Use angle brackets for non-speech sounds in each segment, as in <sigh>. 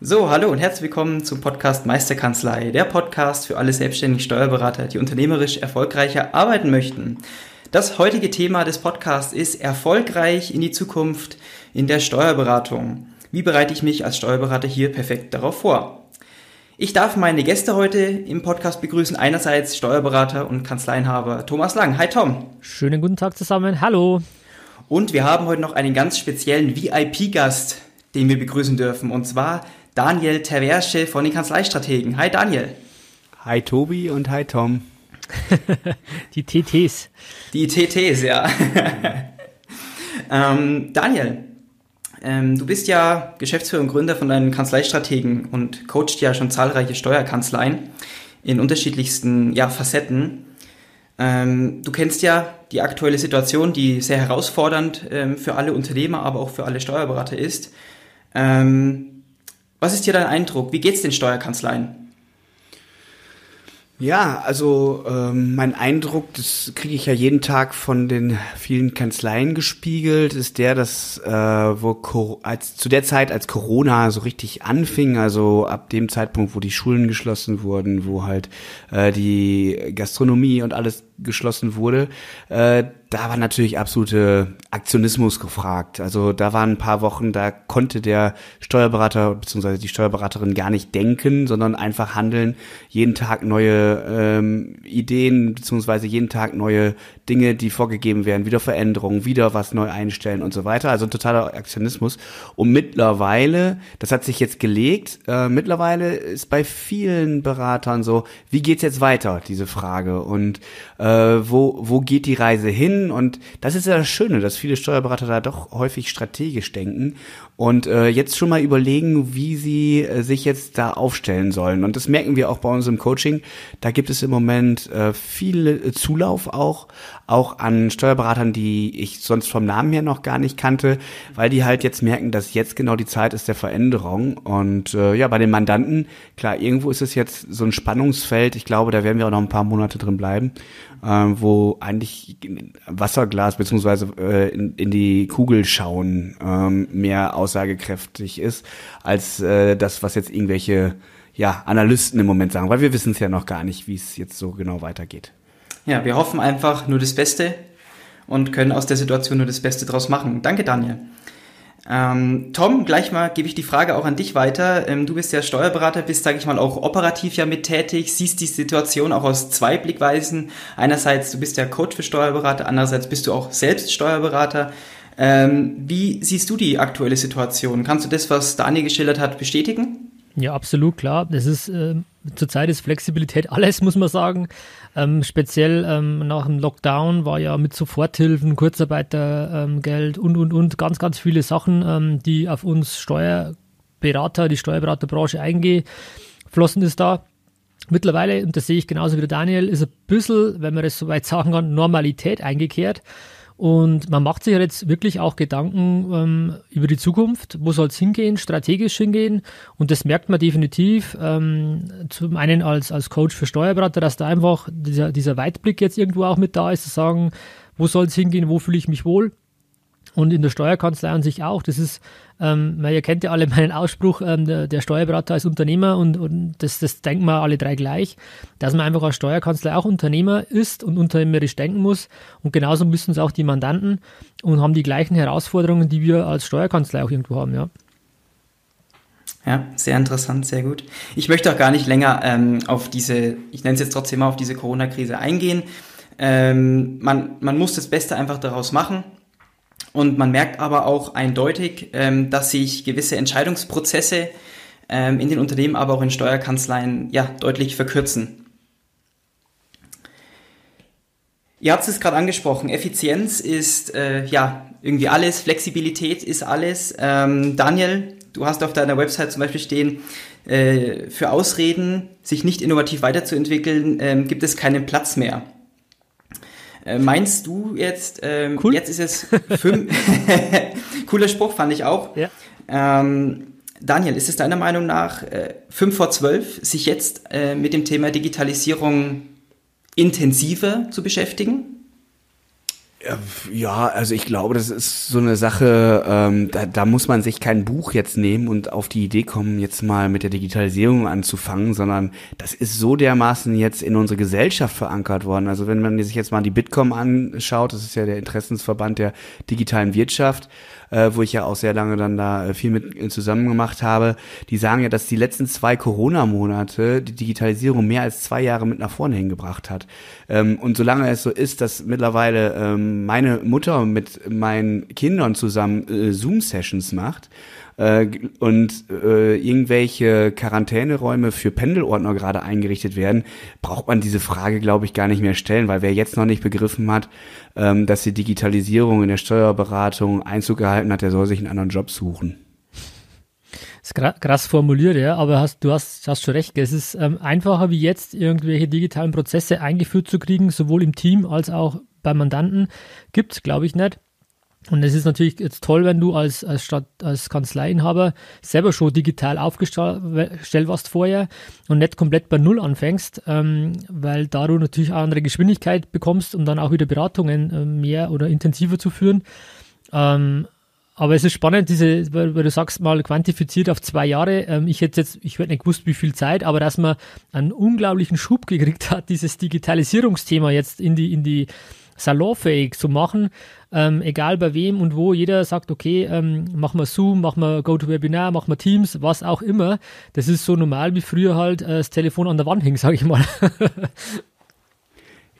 So, hallo und herzlich willkommen zum Podcast Meisterkanzlei, der Podcast für alle selbstständigen Steuerberater, die unternehmerisch erfolgreicher arbeiten möchten. Das heutige Thema des Podcasts ist erfolgreich in die Zukunft in der Steuerberatung. Wie bereite ich mich als Steuerberater hier perfekt darauf vor? Ich darf meine Gäste heute im Podcast begrüßen. Einerseits Steuerberater und Kanzleienhaber Thomas Lang. Hi Tom. Schönen guten Tag zusammen. Hallo. Und wir haben heute noch einen ganz speziellen VIP-Gast, den wir begrüßen dürfen. Und zwar Daniel Terversche von den Kanzleistrategen. Hi Daniel. Hi Tobi und hi Tom. <laughs> Die TTs. Die TTs, ja. <laughs> ähm, Daniel, ähm, du bist ja Geschäftsführer und Gründer von deinen Kanzleistrategen und coacht ja schon zahlreiche Steuerkanzleien in unterschiedlichsten ja, Facetten. Ähm, du kennst ja die aktuelle Situation, die sehr herausfordernd ähm, für alle Unternehmer, aber auch für alle Steuerberater ist. Ähm, was ist hier dein Eindruck? Wie geht's den Steuerkanzleien? Ja, also ähm, mein Eindruck, das kriege ich ja jeden Tag von den vielen Kanzleien gespiegelt, ist der, dass äh, wo als zu der Zeit, als Corona so richtig anfing, also ab dem Zeitpunkt, wo die Schulen geschlossen wurden, wo halt äh, die Gastronomie und alles geschlossen wurde, äh, da war natürlich absolute Aktionismus gefragt. Also da waren ein paar Wochen, da konnte der Steuerberater bzw. die Steuerberaterin gar nicht denken, sondern einfach handeln, jeden Tag neue ähm, Ideen bzw. jeden Tag neue Dinge, die vorgegeben werden, wieder Veränderungen, wieder was neu einstellen und so weiter. Also totaler Aktionismus. Und mittlerweile, das hat sich jetzt gelegt, äh, mittlerweile ist bei vielen Beratern so, wie geht's jetzt weiter, diese Frage und äh, wo, wo geht die Reise hin? und das ist ja das Schöne, dass viele Steuerberater da doch häufig strategisch denken und äh, jetzt schon mal überlegen, wie sie äh, sich jetzt da aufstellen sollen. Und das merken wir auch bei uns im Coaching. Da gibt es im Moment äh, viel äh, Zulauf auch, auch an Steuerberatern, die ich sonst vom Namen her noch gar nicht kannte, weil die halt jetzt merken, dass jetzt genau die Zeit ist der Veränderung. Und äh, ja, bei den Mandanten, klar, irgendwo ist es jetzt so ein Spannungsfeld. Ich glaube, da werden wir auch noch ein paar Monate drin bleiben, äh, wo eigentlich Wasserglas beziehungsweise äh, in, in die Kugel schauen äh, mehr aus aussagekräftig ist, als äh, das, was jetzt irgendwelche ja, Analysten im Moment sagen, weil wir wissen es ja noch gar nicht, wie es jetzt so genau weitergeht. Ja, wir hoffen einfach nur das Beste und können aus der Situation nur das Beste draus machen. Danke, Daniel. Ähm, Tom, gleich mal gebe ich die Frage auch an dich weiter. Ähm, du bist ja Steuerberater, bist, sage ich mal, auch operativ ja mit tätig, siehst die Situation auch aus zwei Blickweisen. Einerseits, du bist ja Coach für Steuerberater, andererseits bist du auch selbst Steuerberater. Ähm, wie siehst du die aktuelle Situation? Kannst du das, was Daniel geschildert hat, bestätigen? Ja, absolut klar. Das ist äh, zurzeit ist Flexibilität <laughs> alles, muss man sagen. Ähm, speziell ähm, nach dem Lockdown war ja mit Soforthilfen, Kurzarbeitergeld und und und ganz, ganz viele Sachen, ähm, die auf uns Steuerberater, die Steuerberaterbranche eingeflossen ist da. Mittlerweile, und das sehe ich genauso wie der Daniel, ist ein bisschen, wenn man das so weit <laughs> sagen kann, Normalität eingekehrt. Und man macht sich jetzt wirklich auch Gedanken ähm, über die Zukunft. Wo soll es hingehen, strategisch hingehen? Und das merkt man definitiv. Ähm, zum einen als, als Coach für Steuerberater, dass da einfach dieser, dieser Weitblick jetzt irgendwo auch mit da ist, zu sagen, wo soll es hingehen, wo fühle ich mich wohl? Und in der Steuerkanzlei an sich auch. Das ist, ähm, ihr kennt ja alle <laughs> meinen Ausspruch, ähm, der, der, Steuerberater als Unternehmer und, und das, das denken wir alle drei gleich, dass man einfach als Steuerkanzlei auch Unternehmer ist und unternehmerisch denken muss. Und genauso müssen es auch die Mandanten und haben die gleichen Herausforderungen, die wir als Steuerkanzlei auch irgendwo haben, ja. Ja, sehr interessant, sehr gut. Ich möchte auch gar nicht länger ähm, auf diese, ich nenne es jetzt trotzdem mal auf diese Corona-Krise eingehen. Ähm, man, man muss das Beste einfach daraus machen. Und man merkt aber auch eindeutig, ähm, dass sich gewisse Entscheidungsprozesse ähm, in den Unternehmen, aber auch in Steuerkanzleien ja, deutlich verkürzen. Ihr habt es gerade angesprochen, Effizienz ist äh, ja irgendwie alles, Flexibilität ist alles. Ähm, Daniel, Du hast auf deiner Website zum Beispiel stehen, äh, für Ausreden, sich nicht innovativ weiterzuentwickeln, ähm, gibt es keinen Platz mehr. Äh, meinst du jetzt, ähm, cool. jetzt ist es fünf, <laughs> cooler Spruch fand ich auch. Ja. Ähm, Daniel, ist es deiner Meinung nach äh, fünf vor zwölf, sich jetzt äh, mit dem Thema Digitalisierung intensiver zu beschäftigen? Ja, also ich glaube, das ist so eine Sache, ähm, da, da muss man sich kein Buch jetzt nehmen und auf die Idee kommen, jetzt mal mit der Digitalisierung anzufangen, sondern das ist so dermaßen jetzt in unsere Gesellschaft verankert worden. Also wenn man sich jetzt mal die Bitkom anschaut, das ist ja der Interessensverband der digitalen Wirtschaft, äh, wo ich ja auch sehr lange dann da äh, viel mit äh, zusammen gemacht habe, die sagen ja, dass die letzten zwei Corona-Monate die Digitalisierung mehr als zwei Jahre mit nach vorne hingebracht hat. Ähm, und solange es so ist, dass mittlerweile ähm, meine Mutter mit meinen Kindern zusammen äh, Zoom-Sessions macht, äh, und äh, irgendwelche Quarantäneräume für Pendelordner gerade eingerichtet werden, braucht man diese Frage, glaube ich, gar nicht mehr stellen, weil wer jetzt noch nicht begriffen hat, ähm, dass die Digitalisierung in der Steuerberatung Einzug gehalten hat, der soll sich einen anderen Job suchen. Das ist krass formuliert, ja, aber hast, du hast, hast schon recht. Es ist ähm, einfacher wie jetzt, irgendwelche digitalen Prozesse eingeführt zu kriegen, sowohl im Team als auch bei Mandanten. Gibt es, glaube ich, nicht. Und es ist natürlich jetzt toll, wenn du als, als, Stadt, als Kanzleiinhaber selber schon digital aufgestellt warst vorher und nicht komplett bei Null anfängst, ähm, weil da du natürlich auch andere Geschwindigkeit bekommst, um dann auch wieder Beratungen äh, mehr oder intensiver zu führen. Ähm, aber es ist spannend, diese, weil, weil, du sagst mal quantifiziert auf zwei Jahre. Ähm, ich hätte jetzt, ich hätte nicht gewusst, wie viel Zeit, aber dass man einen unglaublichen Schub gekriegt hat, <laughs> dieses Digitalisierungsthema jetzt in die, in die salonfähig zu machen, ähm, egal bei wem und wo. Jeder sagt, okay, ähm, machen wir Zoom, machen wir GoToWebinar, machen wir Teams, was auch immer. Das ist so normal wie früher halt äh, das Telefon an der Wand hing, sage ich mal. <laughs>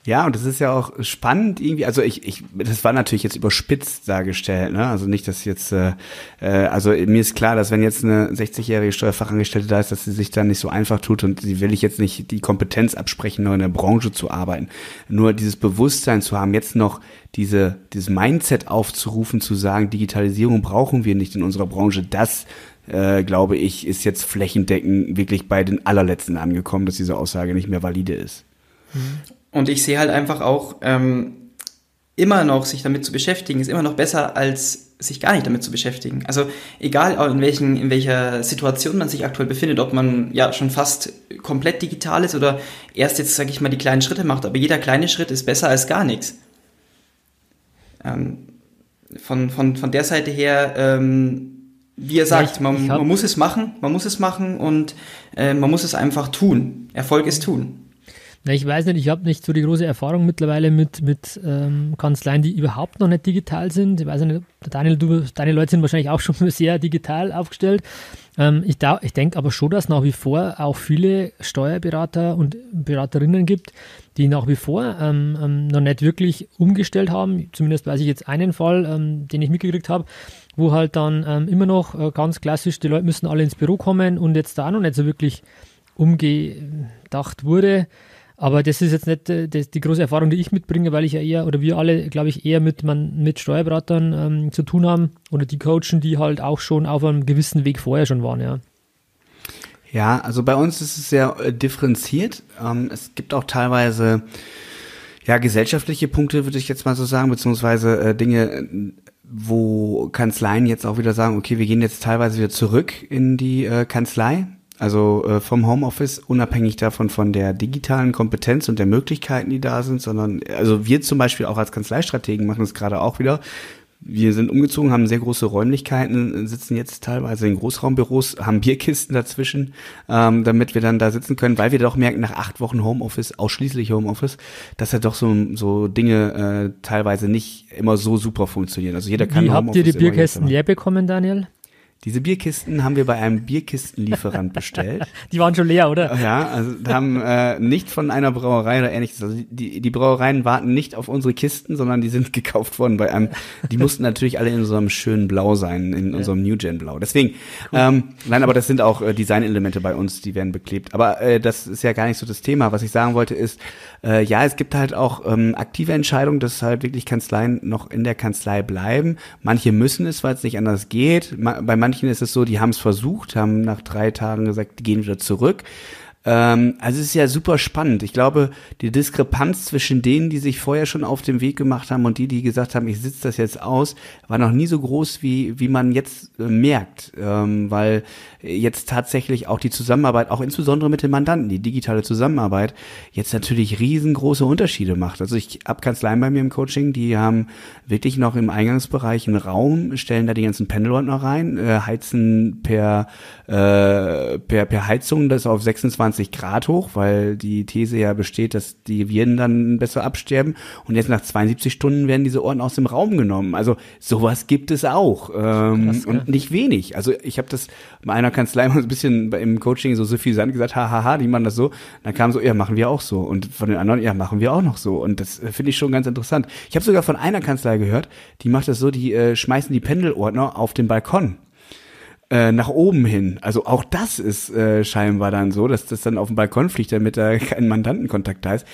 Ja, und das ist ja auch spannend irgendwie. Also ich, ich, das war natürlich jetzt überspitzt dargestellt, ne? Also nicht, dass jetzt, äh, äh also mir ist klar, dass wenn jetzt eine 60-jährige Steuerfachangestellte da ist, dass sie sich dann nicht so einfach tut und sie will ich jetzt nicht die Kompetenz absprechen, nur in der Branche zu arbeiten. Nur dieses Bewusstsein zu haben, jetzt noch diese, dieses Mindset aufzurufen, zu sagen, Digitalisierung brauchen wir nicht in unserer Branche, das äh, glaube ich, ist jetzt flächendeckend wirklich bei den allerletzten angekommen, dass diese Aussage nicht mehr valide ist. Und ich sehe halt einfach auch, ähm, immer noch sich damit zu beschäftigen, ist immer noch besser, als sich gar nicht damit zu beschäftigen. Also egal in, welchen, in welcher Situation man sich aktuell befindet, ob man ja schon fast komplett digital ist oder erst jetzt, sage ich mal, die kleinen Schritte macht, aber jeder kleine Schritt ist besser als gar nichts. Ähm, von, von, von der Seite her, ähm, wie ihr sagt, man, man muss es machen, man muss es machen und äh, man muss es einfach tun. Erfolg ist tun. Na, ich weiß nicht, ich habe nicht so die große Erfahrung mittlerweile mit, mit ähm, Kanzleien, die überhaupt noch nicht digital sind. Ich weiß nicht, Daniel, du, deine Leute sind wahrscheinlich auch <laughs> schon sehr digital aufgestellt. Ähm, ich ich denke aber schon, dass nach wie vor auch viele Steuerberater und Beraterinnen gibt, die nach wie vor ähm, ähm, noch nicht wirklich umgestellt haben. Zumindest weiß ich jetzt einen Fall, ähm, den ich mitgekriegt habe, wo halt dann ähm, immer noch äh, ganz klassisch, die Leute müssen alle ins Büro kommen und jetzt da noch nicht so wirklich umgedacht wurde. Aber das ist jetzt nicht äh, das, die große Erfahrung, die ich mitbringe, weil ich ja eher, oder wir alle, glaube ich, eher mit, man, mit Steuerberatern ähm, zu tun haben oder die Coachen, die halt auch schon auf einem gewissen Weg vorher schon waren, ja. Ja, also bei uns ist es sehr äh, differenziert. Ähm, es gibt auch teilweise ja gesellschaftliche Punkte, würde ich jetzt mal so sagen, beziehungsweise äh, Dinge, wo Kanzleien jetzt auch wieder sagen, okay, wir gehen jetzt teilweise wieder zurück in die äh, Kanzlei, also äh, vom Homeoffice, unabhängig davon von der digitalen Kompetenz und der Möglichkeiten, die da sind, sondern also wir zum Beispiel auch als Kanzleistrategen machen es gerade auch wieder. Wir sind umgezogen, haben sehr große Räumlichkeiten, sitzen jetzt teilweise in Großraumbüros, haben Bierkisten dazwischen, ähm, damit wir dann da sitzen können, weil wir doch merken, nach acht Wochen Homeoffice, ausschließlich Homeoffice, dass ja doch so, so Dinge äh, teilweise nicht immer so super funktionieren. Also jeder kann Wie habt ihr die Bierkästen leer bekommen, Daniel? Diese Bierkisten haben wir bei einem Bierkistenlieferant bestellt. <laughs> Die waren schon leer, oder? Ja, also haben äh, nicht von einer Brauerei oder ähnliches. Also die, die Brauereien warten nicht auf unsere Kisten, sondern die sind <laughs> gekauft worden bei einem. Die mussten natürlich alle in unserem schönen Blau sein, in ja. unserem New Gen Blau. Deswegen, cool. ähm, nein, aber das sind auch äh, Designelemente bei uns, die werden beklebt. Aber äh, das ist ja gar nicht so das Thema. Was ich sagen wollte ist, äh, ja, es gibt halt auch ähm, aktive Entscheidungen, dass halt wirklich Kanzleien noch in der Kanzlei bleiben. Manche müssen es, weil es nicht anders geht. Ma bei manchen ist es so, die haben es versucht, haben nach drei Tagen gesagt, die gehen wieder zurück. Ähm, also es ist ja super spannend. Ich glaube, die Diskrepanz zwischen denen, die sich vorher schon auf den Weg gemacht haben und die, die gesagt haben, ich sitze das jetzt aus, war noch nie so groß, wie, wie man jetzt äh, merkt. Ähm, weil jetzt tatsächlich auch die Zusammenarbeit, auch insbesondere mit den Mandanten, die digitale Zusammenarbeit, jetzt natürlich riesengroße Unterschiede macht. Also ich habe Kanzleien bei mir im Coaching, die haben wirklich noch im Eingangsbereich einen Raum, stellen da die ganzen Pendelordner rein, äh, heizen per, äh, per, per Heizung das auf 26 20 Grad hoch, weil die These ja besteht, dass die Viren dann besser absterben. Und jetzt nach 72 Stunden werden diese Orden aus dem Raum genommen. Also sowas gibt es auch. Ähm, Krass, und ja. nicht wenig. Also ich habe das bei einer Kanzlei mal so ein bisschen im Coaching so suffisant gesagt, hahaha, die machen das so. Dann kam so, ja, machen wir auch so. Und von den anderen, ja, machen wir auch noch so. Und das äh, finde ich schon ganz interessant. Ich habe sogar von einer Kanzlei gehört, die macht das so, die äh, schmeißen die Pendelordner auf den Balkon äh, nach oben hin. Also auch das ist äh, scheinbar dann so, dass das dann auf dem Balkon fliegt, damit da kein Mandantenkontakt da ist.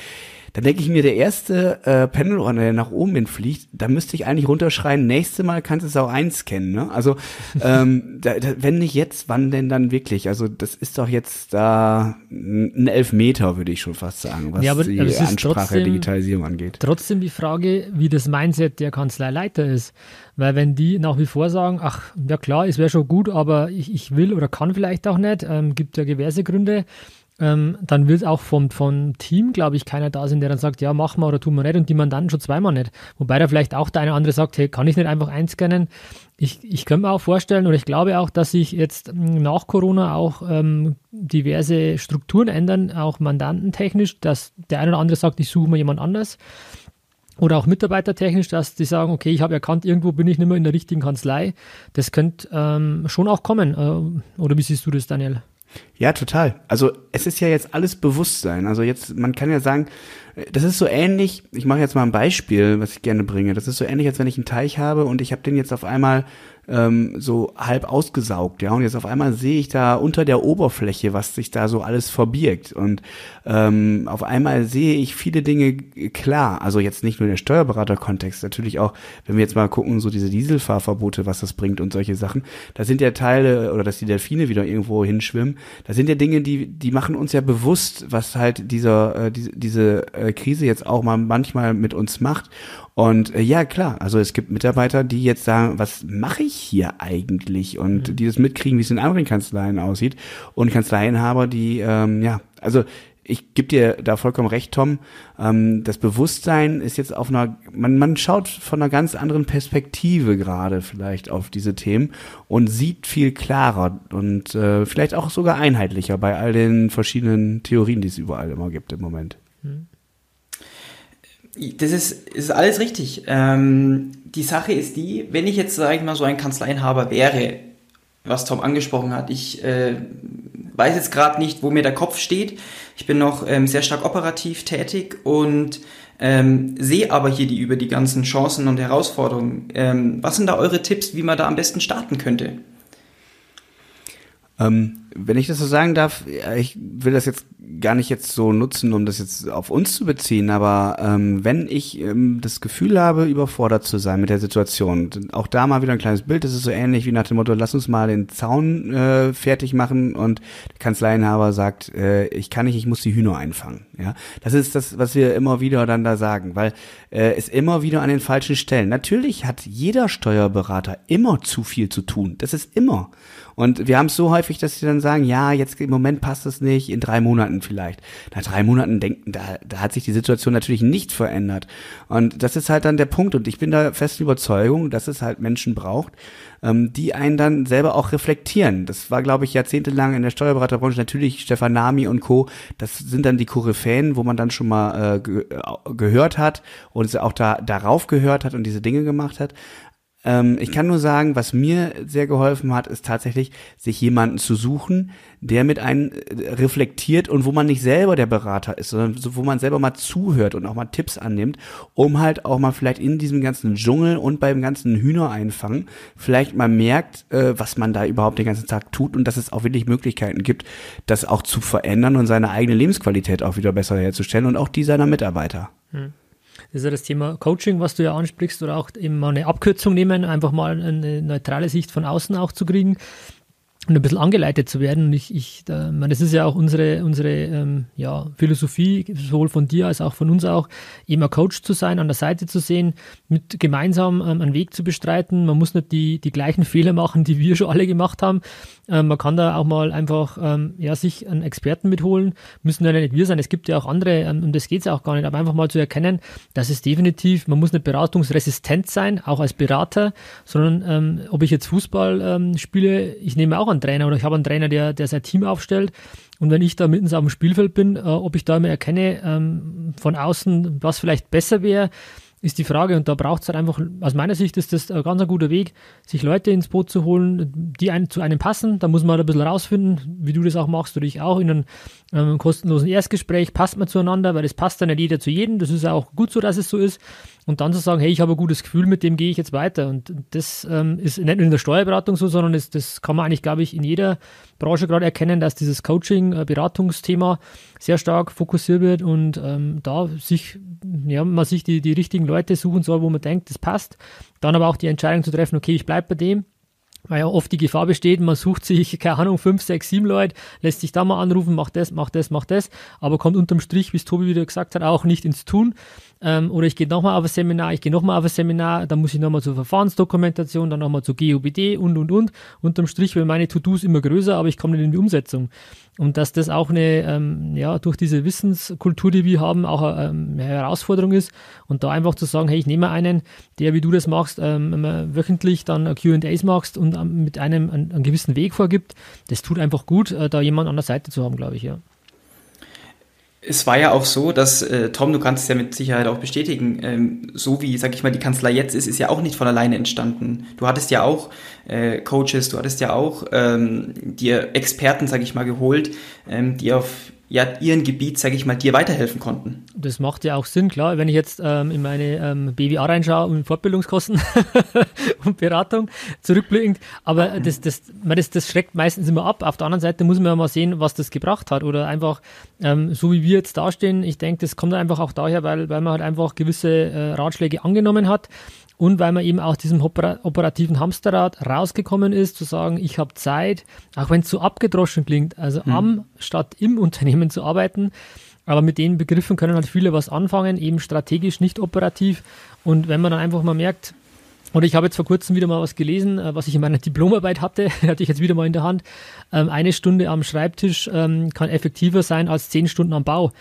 Dann denke ich mir, der erste äh, Pendelordner, der nach oben hin fliegt, da müsste ich eigentlich runterschreien, nächste Mal kannst du es auch einscannen. Ne? Also <laughs> ähm, da, da, wenn nicht jetzt, wann denn dann wirklich? Also das ist doch jetzt da ein Elfmeter, würde ich schon fast sagen, was ja, aber, die aber Ansprache trotzdem, Digitalisierung angeht. Trotzdem die Frage, wie das Mindset der Kanzleileiter ist. Weil wenn die nach wie vor sagen, ach, ja klar, es wäre schon gut, aber ich, ich will oder kann vielleicht auch nicht, ähm, gibt ja diverse Gründe, ähm, dann wird auch vom, vom Team, glaube ich, keiner da sein, der dann sagt, ja, machen wir oder tun wir nicht und die Mandanten schon zweimal nicht. Wobei da vielleicht auch der eine oder andere sagt, hey, kann ich nicht einfach einscannen? Ich, ich könnte mir auch vorstellen oder ich glaube auch, dass sich jetzt nach Corona auch ähm, diverse Strukturen ändern, auch mandantentechnisch, dass der eine oder andere sagt, ich suche mir jemand anders. Oder auch mitarbeitertechnisch, dass die sagen, okay, ich habe erkannt, irgendwo bin ich nicht mehr in der richtigen Kanzlei. Das könnte ähm, schon auch kommen. Äh, oder wie siehst du das, Daniel? Ja, total. Also es ist ja jetzt alles Bewusstsein. Also jetzt, man kann ja sagen, das ist so ähnlich, ich mache jetzt mal ein Beispiel, was ich gerne bringe. Das ist so ähnlich, als wenn ich einen Teich habe und ich habe den jetzt auf einmal ähm, so halb ausgesaugt, ja. Und jetzt auf einmal sehe ich da unter der Oberfläche, was sich da so alles verbirgt. Und ähm, auf einmal sehe ich viele Dinge klar. Also jetzt nicht nur der Steuerberaterkontext, natürlich auch, wenn wir jetzt mal gucken, so diese Dieselfahrverbote, was das bringt und solche Sachen. Da sind ja Teile, oder dass die Delfine wieder irgendwo hinschwimmen, da sind ja Dinge, die, die machen uns ja bewusst, was halt dieser, äh, diese, diese äh, Krise jetzt auch mal manchmal mit uns macht. Und äh, ja, klar, also es gibt Mitarbeiter, die jetzt sagen, was mache ich hier eigentlich? Und mhm. die das mitkriegen, wie es in anderen Kanzleien aussieht. Und Kanzleienhaber, die, ähm, ja, also ich gebe dir da vollkommen recht, Tom. Ähm, das Bewusstsein ist jetzt auf einer, man, man schaut von einer ganz anderen Perspektive gerade vielleicht auf diese Themen und sieht viel klarer und äh, vielleicht auch sogar einheitlicher bei all den verschiedenen Theorien, die es überall immer gibt im Moment. Mhm. Das ist, ist alles richtig. Ähm, die Sache ist die, wenn ich jetzt, sage ich mal, so ein Kanzleienhaber wäre, was Tom angesprochen hat, ich äh, weiß jetzt gerade nicht, wo mir der Kopf steht. Ich bin noch ähm, sehr stark operativ tätig und ähm, sehe aber hier die über die ganzen Chancen und Herausforderungen. Ähm, was sind da eure Tipps, wie man da am besten starten könnte? Ähm, wenn ich das so sagen darf, ich will das jetzt gar nicht jetzt so nutzen, um das jetzt auf uns zu beziehen, aber ähm, wenn ich ähm, das Gefühl habe, überfordert zu sein mit der Situation, auch da mal wieder ein kleines Bild, das ist so ähnlich wie nach dem Motto, lass uns mal den Zaun äh, fertig machen und der Kanzleienhaber sagt, äh, ich kann nicht, ich muss die Hühner einfangen. Ja, das ist das, was wir immer wieder dann da sagen, weil äh, es immer wieder an den falschen Stellen. Natürlich hat jeder Steuerberater immer zu viel zu tun. Das ist immer. Und wir haben es so häufig, dass sie dann sagen, ja, jetzt im Moment passt es nicht, in drei Monaten vielleicht. Nach drei Monaten denken, da, da hat sich die Situation natürlich nicht verändert. Und das ist halt dann der Punkt. Und ich bin da festen Überzeugung, dass es halt Menschen braucht, ähm, die einen dann selber auch reflektieren. Das war, glaube ich, jahrzehntelang in der Steuerberaterbranche natürlich Stefan Nami und Co. Das sind dann die Koryphäen, wo man dann schon mal äh, ge äh, gehört hat und auch da darauf gehört hat und diese Dinge gemacht hat. Ähm, ich kann nur sagen, was mir sehr geholfen hat, ist tatsächlich, sich jemanden zu suchen, der mit einem äh, reflektiert und wo man nicht selber der Berater ist, sondern wo man selber mal zuhört und auch mal Tipps annimmt, um halt auch mal vielleicht in diesem ganzen Dschungel und beim ganzen Hühner einfangen vielleicht mal merkt, äh, was man da überhaupt den ganzen Tag tut und dass es auch wirklich Möglichkeiten gibt, das auch zu verändern und seine eigene Lebensqualität auch wieder besser herzustellen und auch die seiner Mitarbeiter. Hm. Ist ja das Thema Coaching, was du ja ansprichst, oder auch eben mal eine Abkürzung nehmen, einfach mal eine neutrale Sicht von außen auch zu kriegen und ein bisschen angeleitet zu werden. Und ich, ich da, meine, das ist ja auch unsere, unsere ähm, ja, Philosophie, sowohl von dir als auch von uns auch, ein Coach zu sein, an der Seite zu sehen, mit gemeinsam ähm, einen Weg zu bestreiten. Man muss nicht die, die gleichen Fehler machen, die wir schon alle gemacht haben. Ähm, man kann da auch mal einfach ähm, ja, sich einen Experten mitholen. Müssen ja nicht wir sein. Es gibt ja auch andere, ähm, und das geht es auch gar nicht, aber einfach mal zu erkennen, dass es definitiv, man muss nicht beratungsresistent sein, auch als Berater, sondern ähm, ob ich jetzt Fußball ähm, spiele, ich nehme auch einen Trainer oder ich habe einen Trainer, der, der sein Team aufstellt. Und wenn ich da mittens auf dem Spielfeld bin, äh, ob ich da immer erkenne ähm, von außen, was vielleicht besser wäre, ist die Frage. Und da braucht es halt einfach, aus meiner Sicht ist das ein ganz ein guter Weg, sich Leute ins Boot zu holen, die einen, zu einem passen. Da muss man halt ein bisschen rausfinden, wie du das auch machst oder ich auch, in einem ähm, kostenlosen Erstgespräch passt man zueinander, weil es passt dann nicht jeder zu jedem. Das ist auch gut so, dass es so ist und dann zu sagen, hey, ich habe ein gutes Gefühl, mit dem gehe ich jetzt weiter. Und das ähm, ist nicht nur in der Steuerberatung so, sondern das, das kann man eigentlich, glaube ich, in jeder Branche gerade erkennen, dass dieses Coaching, äh, sehr stark fokussiert wird und ähm, da sich, ja, man sich die, die richtigen Leute suchen soll, wo man denkt, das passt. Dann aber auch die Entscheidung zu treffen, okay, ich bleibe bei dem weil ja oft die Gefahr besteht, man sucht sich, <laughs> keine Ahnung, fünf, sechs, sieben Leute, lässt sich da mal anrufen, macht das, macht das, macht das, aber kommt unterm Strich, wie es Tobi wieder gesagt hat, auch nicht ins Tun. Ähm, oder ich gehe nochmal auf ein Seminar, ich gehe nochmal auf ein Seminar, dann muss ich nochmal zur Verfahrensdokumentation, dann nochmal zur GUBD und, und, und. Unterm Strich werden meine To-Dos immer größer, aber ich komme nicht in die Umsetzung. Und dass das auch eine, ähm, ja, durch diese Wissenskultur, die wir haben, auch ähm, eine Herausforderung ist. Und da einfach zu sagen, hey, ich nehme einen, der, wie du das machst, ähm, wöchentlich dann QAs machst und ähm, mit einem einen, einen, gewissen Weg vorgibt, das tut einfach gut, äh, da jemand an der Seite zu haben, glaube ich, ja. Es war ja auch so, dass, äh, Tom, du kannst es ja mit Sicherheit auch bestätigen, ähm, so wie, sag ich mal, die Kanzlei jetzt ist, ist ja auch nicht von alleine entstanden. Du hattest ja auch äh, Coaches, du hattest ja auch ähm, dir Experten, sag ich mal, geholt, ähm, die auf ja, ihren Gebiet, sage ich mal, dir weiterhelfen konnten. Das macht ja auch Sinn, klar. Wenn ich jetzt ähm, in meine ähm, BWA reinschaue und Fortbildungskosten <laughs> und Beratung zurückblickend, aber das, das, man, das, das schreckt meistens immer ab. Auf der anderen Seite muss man ja mal sehen, was das gebracht hat. Oder einfach, ähm, so wie wir jetzt dastehen, ich denke, das kommt einfach auch daher, weil, weil man halt einfach gewisse äh, Ratschläge angenommen hat und weil man eben aus diesem operativen Hamsterrad rausgekommen ist, zu sagen, ich habe Zeit, auch wenn es so abgedroschen klingt, also mhm. am statt im <laughs> Unternehmen zu arbeiten. Aber mit den Begriffen können halt viele was anfangen, eben strategisch, nicht operativ. Und wenn man dann einfach mal merkt, oder ich habe jetzt vor kurzem wieder mal was gelesen, äh, was ich in meiner <laughs> Diplomarbeit hatte, <laughs> hatte ich jetzt wieder mal in der Hand. Ähm, eine Stunde am Schreibtisch ähm, kann effektiver sein als zehn Stunden am Bau.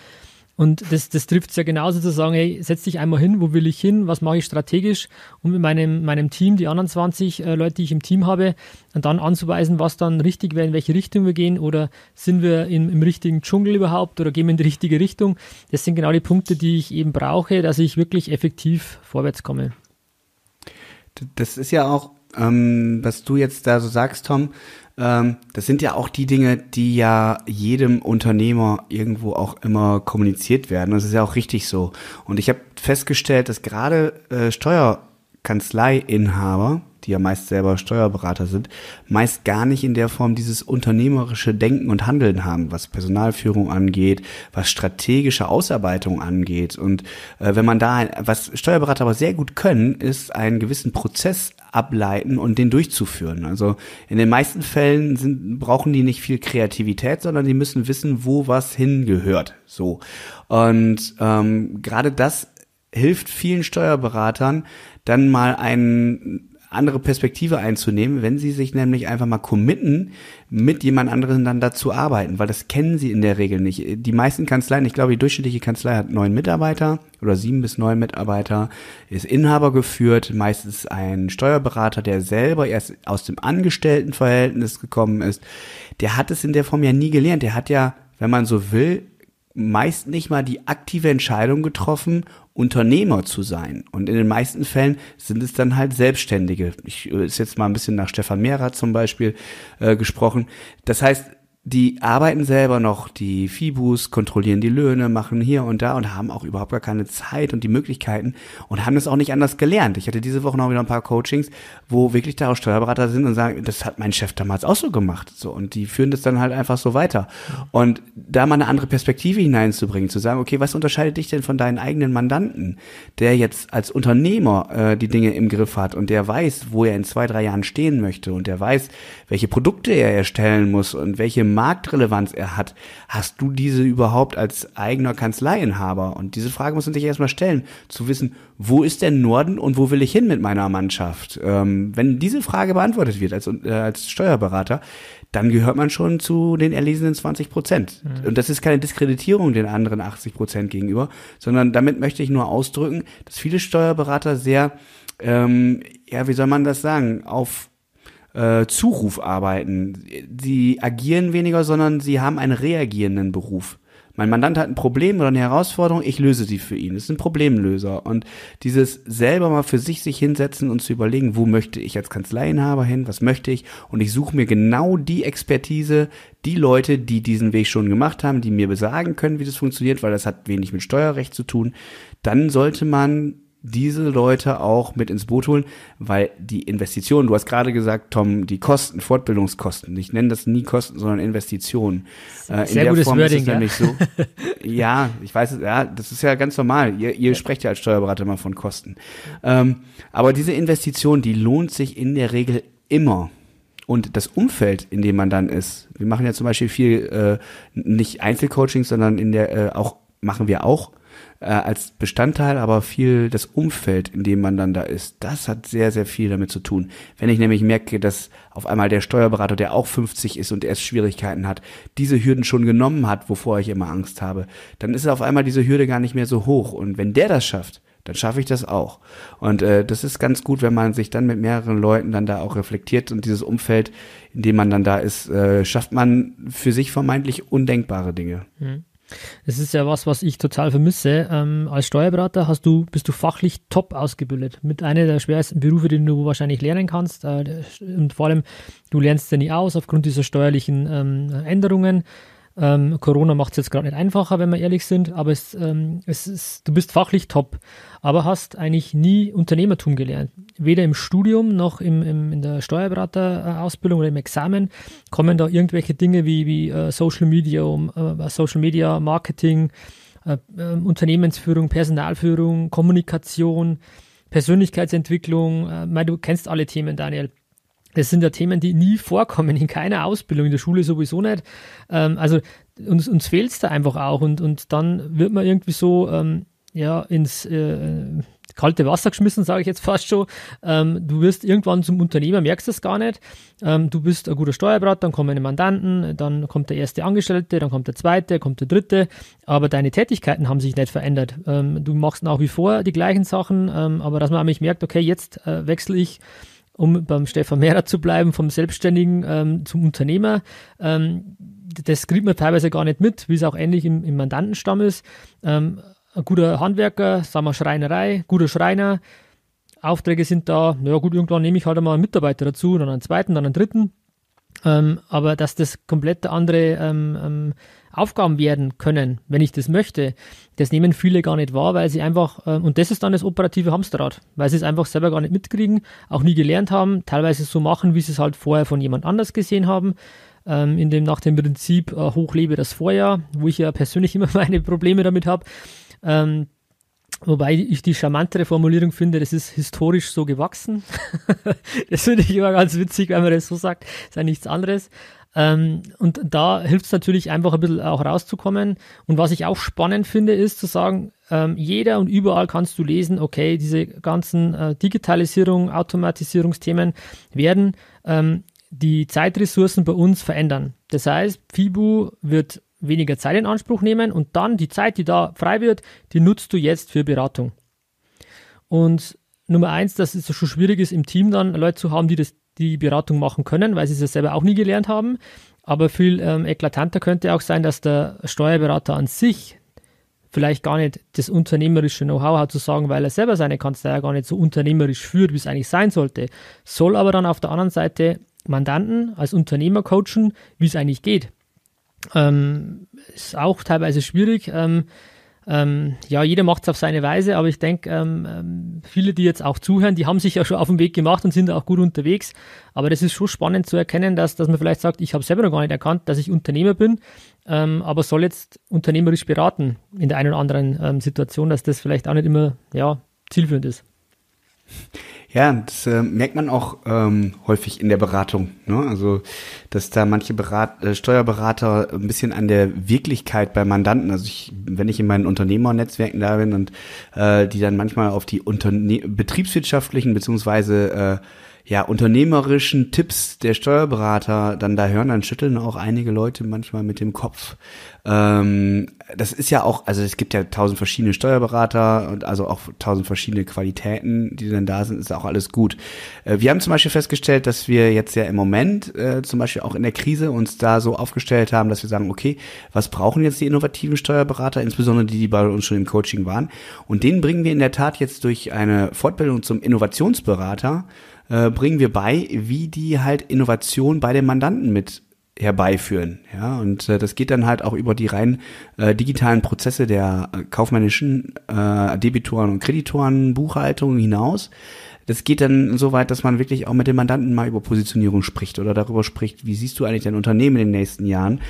Und das, das trifft es ja genauso zu sagen, hey, setz dich einmal hin, wo will ich hin, was mache ich strategisch und mit meinem, meinem Team, die anderen 20 äh, Leute, die ich im Team habe, und dann anzuweisen, was dann richtig wäre, in welche Richtung wir gehen oder sind wir im, im richtigen Dschungel überhaupt oder gehen wir in die richtige Richtung. Das sind genau die Punkte, die ich eben brauche, dass ich wirklich effektiv vorwärts komme. Das ist ja auch, ähm, was du jetzt da so sagst, Tom, ähm, das sind ja auch die Dinge, die ja jedem Unternehmer irgendwo auch immer kommuniziert werden. Das ist ja auch richtig so. Und ich habe festgestellt, dass gerade äh, Steuerkanzleiinhaber, die ja meist selber Steuerberater sind, meist gar nicht in der Form dieses unternehmerische Denken und Handeln haben, was Personalführung angeht, was strategische Ausarbeitung angeht. Und äh, wenn man da, was Steuerberater aber sehr gut können, ist einen gewissen Prozess ableiten und den durchzuführen. Also in den meisten Fällen sind, brauchen die nicht viel Kreativität, sondern die müssen wissen, wo was hingehört. So. Und ähm, gerade das hilft vielen Steuerberatern, dann mal einen andere Perspektive einzunehmen, wenn sie sich nämlich einfach mal committen, mit jemand anderem dann dazu arbeiten, weil das kennen sie in der Regel nicht. Die meisten Kanzleien, ich glaube, die durchschnittliche Kanzlei hat neun Mitarbeiter oder sieben bis neun Mitarbeiter, ist Inhaber geführt, meistens ein Steuerberater, der selber erst aus dem Angestelltenverhältnis gekommen ist. Der hat es in der Form ja nie gelernt. Der hat ja, wenn man so will, meist nicht mal die aktive Entscheidung getroffen, Unternehmer zu sein. Und in den meisten Fällen sind es dann halt Selbstständige. Ich äh, ist jetzt mal ein bisschen nach Stefan Mehrer zum Beispiel äh, gesprochen. Das heißt, die arbeiten selber noch, die Fibus, kontrollieren die Löhne, machen hier und da und haben auch überhaupt gar keine Zeit und die Möglichkeiten und haben das auch nicht anders gelernt. Ich hatte diese Woche noch wieder ein paar Coachings, wo wirklich da auch Steuerberater sind und sagen, das hat mein Chef damals auch so gemacht. So, und die führen das dann halt einfach so weiter. Und da mal eine andere Perspektive hineinzubringen, zu sagen, okay, was unterscheidet dich denn von deinen eigenen Mandanten, der jetzt als Unternehmer äh, die Dinge im Griff hat und der weiß, wo er in zwei, drei Jahren stehen möchte und der weiß, welche Produkte er erstellen muss und welche Marktrelevanz er hat, hast du diese überhaupt als eigener Kanzleiinhaber? Und diese Frage muss man sich erstmal stellen, zu wissen, wo ist der Norden und wo will ich hin mit meiner Mannschaft? Ähm, wenn diese Frage beantwortet wird als, äh, als Steuerberater, dann gehört man schon zu den erlesenen 20 Prozent. Mhm. Und das ist keine Diskreditierung den anderen 80 Prozent gegenüber, sondern damit möchte ich nur ausdrücken, dass viele Steuerberater sehr, ähm, ja, wie soll man das sagen, auf äh, Zuruf arbeiten. Sie agieren weniger, sondern sie haben einen reagierenden Beruf. Mein Mandant hat ein Problem oder eine Herausforderung, ich löse sie für ihn. Das ist ein Problemlöser. Und dieses selber mal für sich sich hinsetzen und zu überlegen, wo möchte ich als Kanzleiinhaber hin, was möchte ich? Und ich suche mir genau die Expertise, die Leute, die diesen Weg schon gemacht haben, die mir besagen können, wie das funktioniert, weil das hat wenig mit Steuerrecht zu tun. Dann sollte man diese Leute auch mit ins Boot holen, weil die Investitionen, du hast gerade gesagt, Tom, die Kosten, Fortbildungskosten, ich nenne das nie Kosten, sondern Investitionen. Äh, Sehr gutes Form Wording, ja. so. <laughs> ja, ich weiß, ja, das ist ja ganz normal. Ihr, ihr sprecht ja als Steuerberater immer von Kosten. Ähm, aber diese Investition, die lohnt sich in der Regel immer. Und das Umfeld, in dem man dann ist, wir machen ja zum Beispiel viel, äh, nicht Einzelcoachings, sondern in der, äh, auch, machen wir auch, äh, als Bestandteil, aber viel das Umfeld, in dem man dann da ist, das hat sehr, sehr viel damit zu tun. Wenn ich nämlich merke, dass auf einmal der Steuerberater, der auch 50 ist und erst Schwierigkeiten hat, diese Hürden schon genommen hat, wovor ich immer Angst habe, dann ist auf einmal diese Hürde gar nicht mehr so hoch. Und wenn der das schafft, dann schaffe ich das auch. Und äh, das ist ganz gut, wenn man sich dann mit mehreren Leuten dann da auch reflektiert und dieses Umfeld, in dem man dann da ist, äh, schafft man für sich vermeintlich undenkbare Dinge. Mhm. Das ist ja was, was ich total vermisse. Ähm, als Steuerberater hast du, bist du fachlich top ausgebildet. Mit einer der schwersten Berufe, die du wahrscheinlich lernen kannst. Äh, und vor allem, du lernst ja nie aus aufgrund dieser steuerlichen ähm, Änderungen. Ähm, Corona macht es jetzt gerade nicht einfacher, wenn wir ehrlich sind, aber es, ähm, es ist, du bist fachlich top, aber hast eigentlich nie Unternehmertum gelernt. Weder im Studium noch im, im, in der Steuerberaterausbildung oder im Examen kommen da irgendwelche Dinge wie, wie äh, Social Media, äh, Social Media Marketing, äh, ähm, Unternehmensführung, Personalführung, Kommunikation, Persönlichkeitsentwicklung. Äh, mein, du kennst alle Themen, Daniel. Das sind ja Themen, die nie vorkommen, in keiner Ausbildung, in der Schule sowieso nicht. Ähm, also uns, uns fehlt es da einfach auch und, und dann wird man irgendwie so ähm, ja, ins äh, kalte Wasser geschmissen, sage ich jetzt fast schon. Ähm, du wirst irgendwann zum Unternehmer, merkst es gar nicht. Ähm, du bist ein guter Steuerberater, dann kommen die Mandanten, dann kommt der erste Angestellte, dann kommt der zweite, kommt der dritte, aber deine Tätigkeiten haben sich nicht verändert. Ähm, du machst nach wie vor die gleichen Sachen, ähm, aber dass man nämlich merkt, okay, jetzt äh, wechsle ich um beim Stefan Mehrer zu bleiben, vom Selbstständigen ähm, zum Unternehmer. Ähm, das kriegt man teilweise gar nicht mit, wie es auch ähnlich im, im Mandantenstamm ist. Ähm, ein guter Handwerker, sagen wir Schreinerei, guter Schreiner. Aufträge sind da, ja gut, irgendwann nehme ich halt einmal einen Mitarbeiter dazu, dann einen zweiten, dann einen dritten. Ähm, aber dass das komplett andere ähm, ähm, Aufgaben werden können, wenn ich das möchte, das nehmen viele gar nicht wahr, weil sie einfach, äh, und das ist dann das operative Hamsterrad, weil sie es einfach selber gar nicht mitkriegen, auch nie gelernt haben, teilweise so machen, wie sie es halt vorher von jemand anders gesehen haben. Ähm, in dem nach dem Prinzip äh, hochlebe das Vorjahr, wo ich ja persönlich <laughs> immer meine Probleme damit habe. Ähm, Wobei ich die charmantere Formulierung finde, das ist historisch so gewachsen. <laughs> das finde ich immer ganz witzig, wenn man das so sagt. Das ist ja nichts anderes. Ähm, und da hilft es natürlich einfach ein bisschen auch rauszukommen. Und was ich auch spannend finde, ist zu sagen, ähm, jeder und überall kannst du lesen, okay, diese ganzen äh, Digitalisierung, Automatisierungsthemen werden ähm, die Zeitressourcen bei uns verändern. Das heißt, FIBU wird weniger Zeit in Anspruch nehmen und dann die Zeit, die da frei wird, die nutzt du jetzt für Beratung. Und Nummer eins, dass es schon schwierig ist, im Team dann Leute zu haben, die das, die Beratung machen können, weil sie es ja selber auch nie gelernt haben. Aber viel ähm, eklatanter könnte auch sein, dass der Steuerberater an sich vielleicht gar nicht das unternehmerische Know-how hat zu sagen, weil er selber seine Kanzlei gar nicht so unternehmerisch führt, wie es eigentlich sein sollte. Soll aber dann auf der anderen Seite Mandanten als Unternehmer coachen, wie es eigentlich geht Ähm, ist auch teilweise schwierig. Ähm, ähm, ja, jeder macht es auf seine Weise, aber ich denke, ähm, ähm, viele, die jetzt auch zuhören, die haben sich ja schon auf den Weg gemacht und sind auch gut unterwegs. Aber das ist schon spannend zu erkennen, dass, dass man vielleicht sagt, ich habe selber noch gar nicht erkannt, dass ich Unternehmer bin, ähm, aber soll jetzt unternehmerisch beraten in der einen oder anderen ähm, Situation, dass das vielleicht auch nicht immer ja, zielführend ist. Ja, das äh, merkt man auch ähm, häufig in der Beratung. Ne? Also, dass da manche Berat äh, Steuerberater ein bisschen an der Wirklichkeit bei Mandanten, also ich, wenn ich in meinen Unternehmernetzwerken da bin und äh, die dann manchmal auf die Unterne betriebswirtschaftlichen beziehungsweise äh, ja, unternehmerischen Tipps der Steuerberater dann da hören, dann schütteln auch einige Leute manchmal mit dem Kopf. Ähm, das ist ja auch, also es gibt ja tausend verschiedene Steuerberater und also auch tausend verschiedene Qualitäten, die dann da sind, ist auch alles gut. Äh, wir haben zum Beispiel festgestellt, dass wir jetzt ja im Moment, äh, zum Beispiel auch in der Krise, uns da so aufgestellt haben, dass wir sagen, okay, was brauchen jetzt die innovativen Steuerberater, insbesondere die, die bei uns schon im Coaching waren. Und denen bringen wir in der Tat jetzt durch eine Fortbildung zum Innovationsberater äh, bringen wir bei, wie die halt Innovation bei den Mandanten mit herbeiführen. Ja, und äh, das geht dann halt auch über die rein äh, digitalen Prozesse der äh, kaufmännischen äh, Debitoren und Kreditoren Buchhaltung hinaus. Das geht dann so weit, dass man wirklich auch mit dem Mandanten mal über Positionierung spricht oder darüber spricht, wie siehst du eigentlich dein Unternehmen in den nächsten Jahren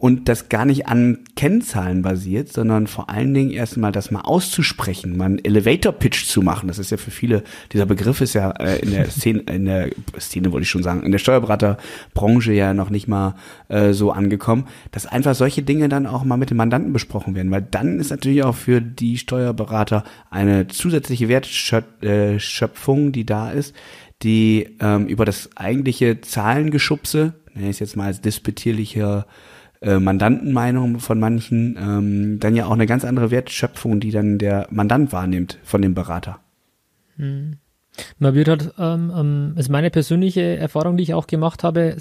und das gar nicht an Kennzahlen basiert, sondern vor allen Dingen erstmal das mal auszusprechen, mal einen Elevator Pitch zu machen. Das ist ja für viele, dieser Begriff ist ja äh, in der Szene, in der Szene wollte ich schon sagen, in der Steuerberaterbranche ja noch nicht mal äh, so angekommen, dass einfach solche Dinge dann auch mal mit dem Mandanten besprochen werden, weil dann ist natürlich auch für die Steuerberater eine zusätzliche Wertschöpfung, die da ist, die ähm, über das eigentliche Zahlengeschubse, nenne ich es jetzt mal als disputierlicher äh, Mandantenmeinung von manchen ähm, dann ja auch eine ganz andere Wertschöpfung, die dann der Mandant wahrnimmt von dem Berater. Hm. Man wird halt, ähm, ähm, ist meine persönliche Erfahrung, die ich auch gemacht habe,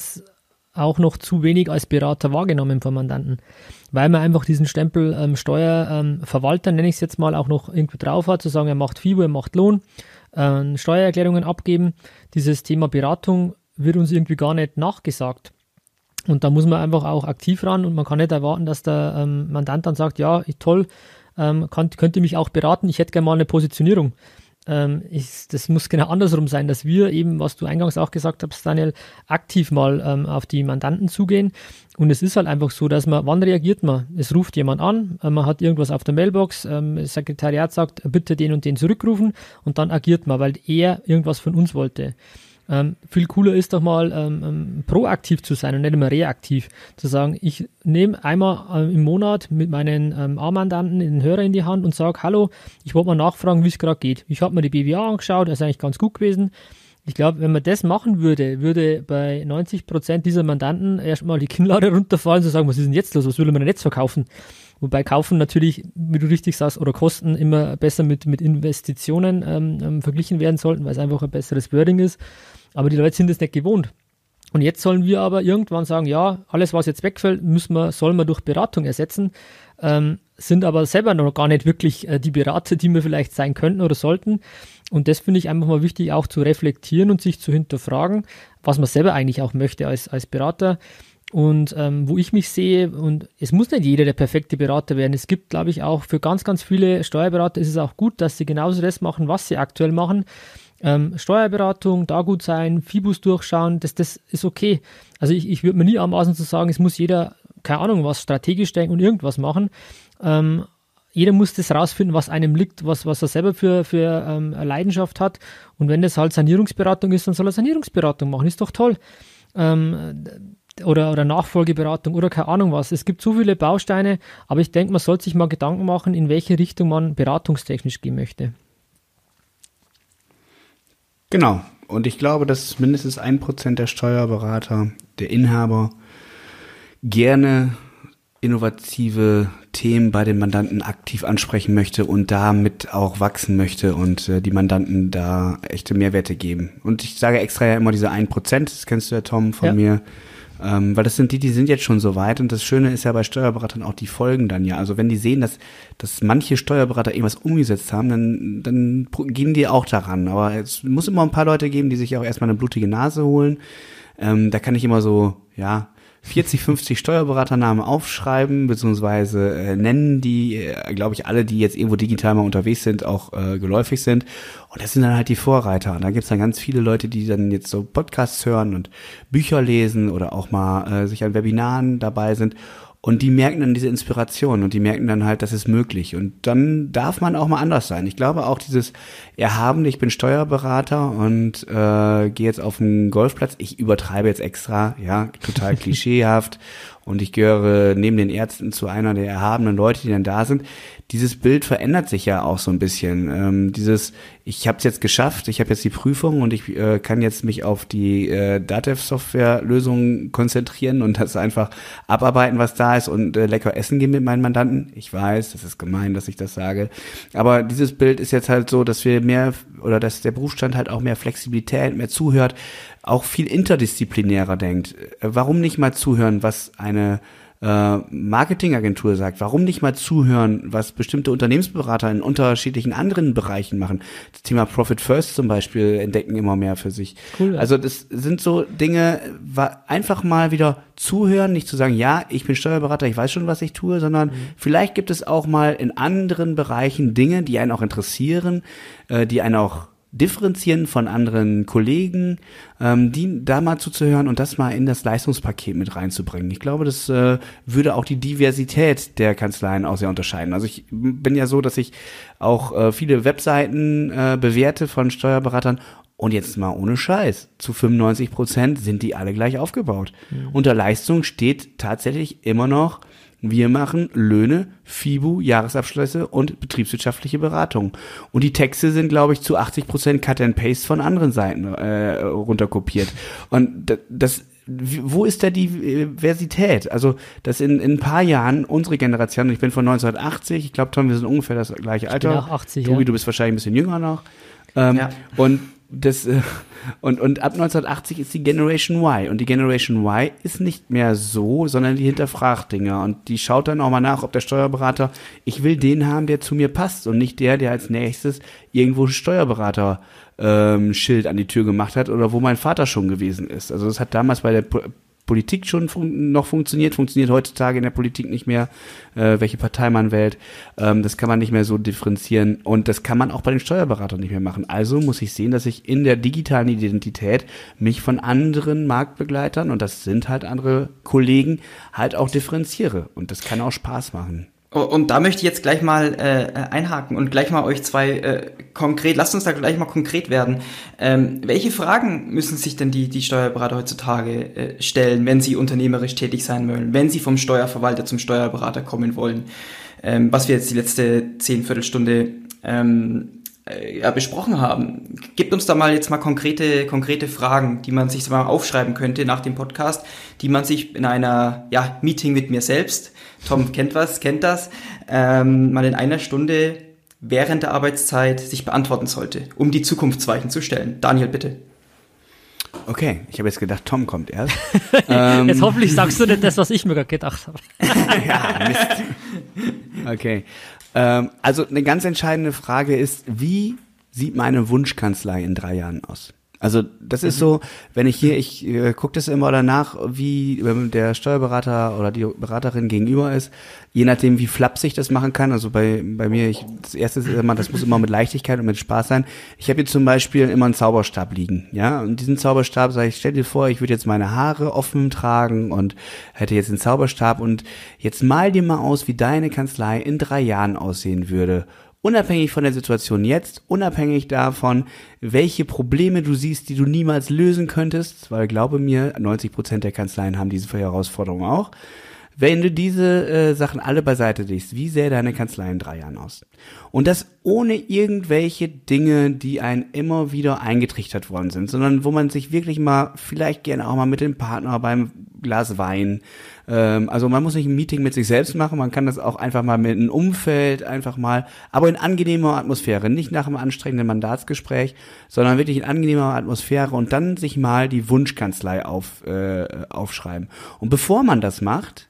auch noch zu wenig als Berater wahrgenommen vom Mandanten, weil man einfach diesen Stempel ähm, Steuerverwalter, ähm, nenne ich es jetzt mal, auch noch irgendwie drauf hat, zu sagen, er macht FIBO, er macht Lohn, äh, Steuererklärungen abgeben. Dieses Thema Beratung wird uns irgendwie gar nicht nachgesagt. Und da muss man einfach auch aktiv ran und man kann nicht erwarten, dass der ähm, Mandant dann sagt, ja, toll, ähm, kann, könnt ihr mich auch beraten, ich hätte gerne mal eine Positionierung. Ähm, ich, das muss genau andersrum sein, dass wir eben, was du eingangs auch gesagt hast, Daniel, aktiv mal ähm, auf die Mandanten zugehen. Und es ist halt einfach so, dass man, wann reagiert man? Es ruft jemand an, äh, man hat irgendwas auf der Mailbox, ähm, das Sekretariat sagt, bitte den und den zurückrufen und dann agiert man, weil er irgendwas von uns wollte. Ähm, viel cooler ist doch mal ähm, ähm, proaktiv zu sein und nicht immer reaktiv. Zu sagen, ich nehme einmal äh, im Monat mit meinen ähm, A-Mandanten den Hörer in die Hand und sage, hallo, ich wollte mal nachfragen, wie es gerade geht. Ich habe mir die BWA angeschaut, das ist eigentlich ganz gut gewesen. Ich glaube, wenn man das machen würde, würde bei 90 Prozent dieser Mandanten erstmal die Kinnlade <laughs> runterfallen, zu sagen, was ist denn jetzt los, was will man denn jetzt verkaufen? Wobei kaufen natürlich, wie du richtig sagst, oder Kosten immer besser mit, mit Investitionen ähm, ähm, verglichen werden sollten, weil es einfach ein besseres Wording ist. Aber die Leute sind es nicht gewohnt. Und jetzt sollen wir aber irgendwann sagen, ja, alles, was jetzt wegfällt, müssen wir, sollen wir durch Beratung ersetzen, ähm, sind aber selber noch gar nicht wirklich äh, die Berater, die wir vielleicht sein könnten oder sollten. Und das finde ich einfach mal wichtig, auch zu reflektieren und sich zu hinterfragen, was man selber eigentlich auch möchte als, als Berater. Und ähm, wo ich mich sehe, und es muss nicht jeder der perfekte Berater werden. Es gibt, glaube ich, auch für ganz, ganz viele Steuerberater ist es auch gut, dass sie genauso das machen, was sie aktuell machen ähm, Steuerberatung, da gut sein, Fibus durchschauen, das, das ist okay. Also ich, ich würde mir nie anmaßen zu sagen, es muss jeder, keine Ahnung, was strategisch denken und irgendwas machen. Ähm, jeder muss das rausfinden, was einem liegt, was, was er selber für, für ähm, Leidenschaft hat. Und wenn das halt Sanierungsberatung ist, dann soll er Sanierungsberatung machen. Ist doch toll. Ähm, oder, oder Nachfolgeberatung oder keine Ahnung was. Es gibt so viele Bausteine, aber ich denke, man sollte sich mal Gedanken machen, in welche Richtung man beratungstechnisch gehen möchte. Genau. Und ich glaube, dass mindestens ein Prozent der Steuerberater, der Inhaber, gerne innovative Themen bei den Mandanten aktiv ansprechen möchte und damit auch wachsen möchte und äh, die Mandanten da echte Mehrwerte geben. Und ich sage extra ja immer diese ein Prozent, das kennst du ja Tom von ja. mir, ähm, weil das sind die, die sind jetzt schon so weit und das Schöne ist ja bei Steuerberatern auch die Folgen dann ja. Also wenn die sehen, dass, dass manche Steuerberater irgendwas umgesetzt haben, dann, dann gehen die auch daran. Aber es muss immer ein paar Leute geben, die sich auch erstmal eine blutige Nase holen. Ähm, da kann ich immer so, ja, 40, 50 Steuerberaternamen aufschreiben, beziehungsweise äh, nennen, die, äh, glaube ich, alle, die jetzt irgendwo digital mal unterwegs sind, auch äh, geläufig sind. Und das sind dann halt die Vorreiter. Und da gibt's dann ganz viele Leute, die dann jetzt so Podcasts hören und Bücher lesen oder auch mal äh, sich an Webinaren dabei sind. Und die merken dann diese Inspiration und die merken dann halt, das ist möglich. Und dann darf man auch mal anders sein. Ich glaube auch dieses Erhaben, ich bin Steuerberater und äh, gehe jetzt auf den Golfplatz. Ich übertreibe jetzt extra, ja, total <laughs> klischeehaft. Und ich gehöre neben den Ärzten zu einer der erhabenen Leute, die dann da sind dieses Bild verändert sich ja auch so ein bisschen. Ähm, dieses, ich habe es jetzt geschafft, ich habe jetzt die Prüfung und ich äh, kann jetzt mich auf die äh, Datev-Software-Lösung konzentrieren und das einfach abarbeiten, was da ist und äh, lecker essen gehen mit meinen Mandanten. Ich weiß, das ist gemein, dass ich das sage. Aber dieses Bild ist jetzt halt so, dass wir mehr oder dass der Berufsstand halt auch mehr Flexibilität, mehr zuhört, auch viel interdisziplinärer denkt. Äh, warum nicht mal zuhören, was eine äh, Marketingagentur sagt. Warum nicht mal zuhören, was bestimmte Unternehmensberater in unterschiedlichen anderen Bereichen machen? Das Thema Profit First zum Beispiel entdecken immer mehr für sich. Cool. Also das sind so Dinge, einfach mal wieder zuhören, nicht zu sagen, ja, ich bin Steuerberater, ich weiß schon, was ich tue, sondern mhm. vielleicht gibt es auch mal in anderen Bereichen Dinge, die einen auch interessieren, äh, die einen auch differenzieren von anderen Kollegen, ähm, die da mal zuzuhören und das mal in das Leistungspaket mit reinzubringen. Ich glaube, das äh, würde auch die Diversität der Kanzleien auch sehr unterscheiden. Also ich bin ja so, dass ich auch äh, viele Webseiten äh, bewerte von Steuerberatern und jetzt mal ohne Scheiß. Zu 95 Prozent sind die alle gleich aufgebaut. Mhm. Unter Leistung steht tatsächlich immer noch wir machen Löhne, FIBU, Jahresabschlüsse und betriebswirtschaftliche Beratung. Und die Texte sind, glaube ich, zu 80 Prozent Cut and Paste von anderen Seiten äh, runterkopiert. Und das, wo ist da die Diversität? Also, dass in, in ein paar Jahren unsere Generation, ich bin von 1980, ich glaube, Tom, wir sind ungefähr das gleiche Alter. Ich bin auch 80, Tobi, ja. du bist wahrscheinlich ein bisschen jünger noch. Ähm, ja. Und das, äh, und, und ab 1980 ist die Generation Y. Und die Generation Y ist nicht mehr so, sondern die hinterfragt Dinge. Und die schaut dann auch mal nach, ob der Steuerberater, ich will den haben, der zu mir passt und nicht der, der als nächstes irgendwo Steuerberater ähm, Schild an die Tür gemacht hat oder wo mein Vater schon gewesen ist. Also das hat damals bei der Politik schon fun noch funktioniert, funktioniert heutzutage in der Politik nicht mehr, äh, welche Partei man wählt. Ähm, das kann man nicht mehr so differenzieren und das kann man auch bei den Steuerberatern nicht mehr machen. Also muss ich sehen, dass ich in der digitalen Identität mich von anderen Marktbegleitern, und das sind halt andere Kollegen, halt auch differenziere. Und das kann auch Spaß machen. Oh, und da möchte ich jetzt gleich mal äh, einhaken und gleich mal euch zwei äh, konkret, lasst uns da gleich mal konkret werden. Ähm, welche Fragen müssen sich denn die, die Steuerberater heutzutage äh, stellen, wenn sie unternehmerisch tätig sein wollen, wenn sie vom Steuerverwalter zum Steuerberater kommen wollen? Ähm, was wir jetzt die letzte zehn Viertelstunde ähm, äh, ja, besprochen haben. Gebt uns da mal jetzt mal konkrete, konkrete Fragen, die man sich mal aufschreiben könnte nach dem Podcast, die man sich in einer ja, Meeting mit mir selbst Tom kennt was, kennt das, ähm, mal in einer Stunde während der Arbeitszeit sich beantworten sollte, um die Zukunftsweichen zu stellen. Daniel, bitte. Okay, ich habe jetzt gedacht, Tom kommt erst. <laughs> ähm, jetzt hoffentlich sagst du nicht das, was ich mir gerade gedacht habe. <laughs> ja, Mist. Okay. Ähm, also eine ganz entscheidende Frage ist, wie sieht meine Wunschkanzlei in drei Jahren aus? Also das ist mhm. so, wenn ich hier, ich äh, gucke das immer danach, wie der Steuerberater oder die Beraterin gegenüber ist, je nachdem, wie flapsig das machen kann. Also bei, bei mir, ich, das erste ist immer, das muss immer mit Leichtigkeit und mit Spaß sein. Ich habe hier zum Beispiel immer einen Zauberstab liegen, ja, und diesen Zauberstab, sage ich, stell dir vor, ich würde jetzt meine Haare offen tragen und hätte jetzt einen Zauberstab und jetzt mal dir mal aus, wie deine Kanzlei in drei Jahren aussehen würde unabhängig von der Situation jetzt, unabhängig davon, welche Probleme du siehst, die du niemals lösen könntest, weil glaube mir, 90 Prozent der Kanzleien haben diese Herausforderungen auch. Wenn du diese äh, Sachen alle beiseite legst, wie sähe deine Kanzlei in drei Jahren aus? Und das ohne irgendwelche Dinge, die einen immer wieder eingetrichtert worden sind, sondern wo man sich wirklich mal, vielleicht gerne auch mal mit dem Partner beim Glas Wein ähm, also man muss nicht ein Meeting mit sich selbst machen, man kann das auch einfach mal mit einem Umfeld, einfach mal, aber in angenehmer Atmosphäre, nicht nach einem anstrengenden Mandatsgespräch, sondern wirklich in angenehmer Atmosphäre und dann sich mal die Wunschkanzlei auf, äh, aufschreiben. Und bevor man das macht,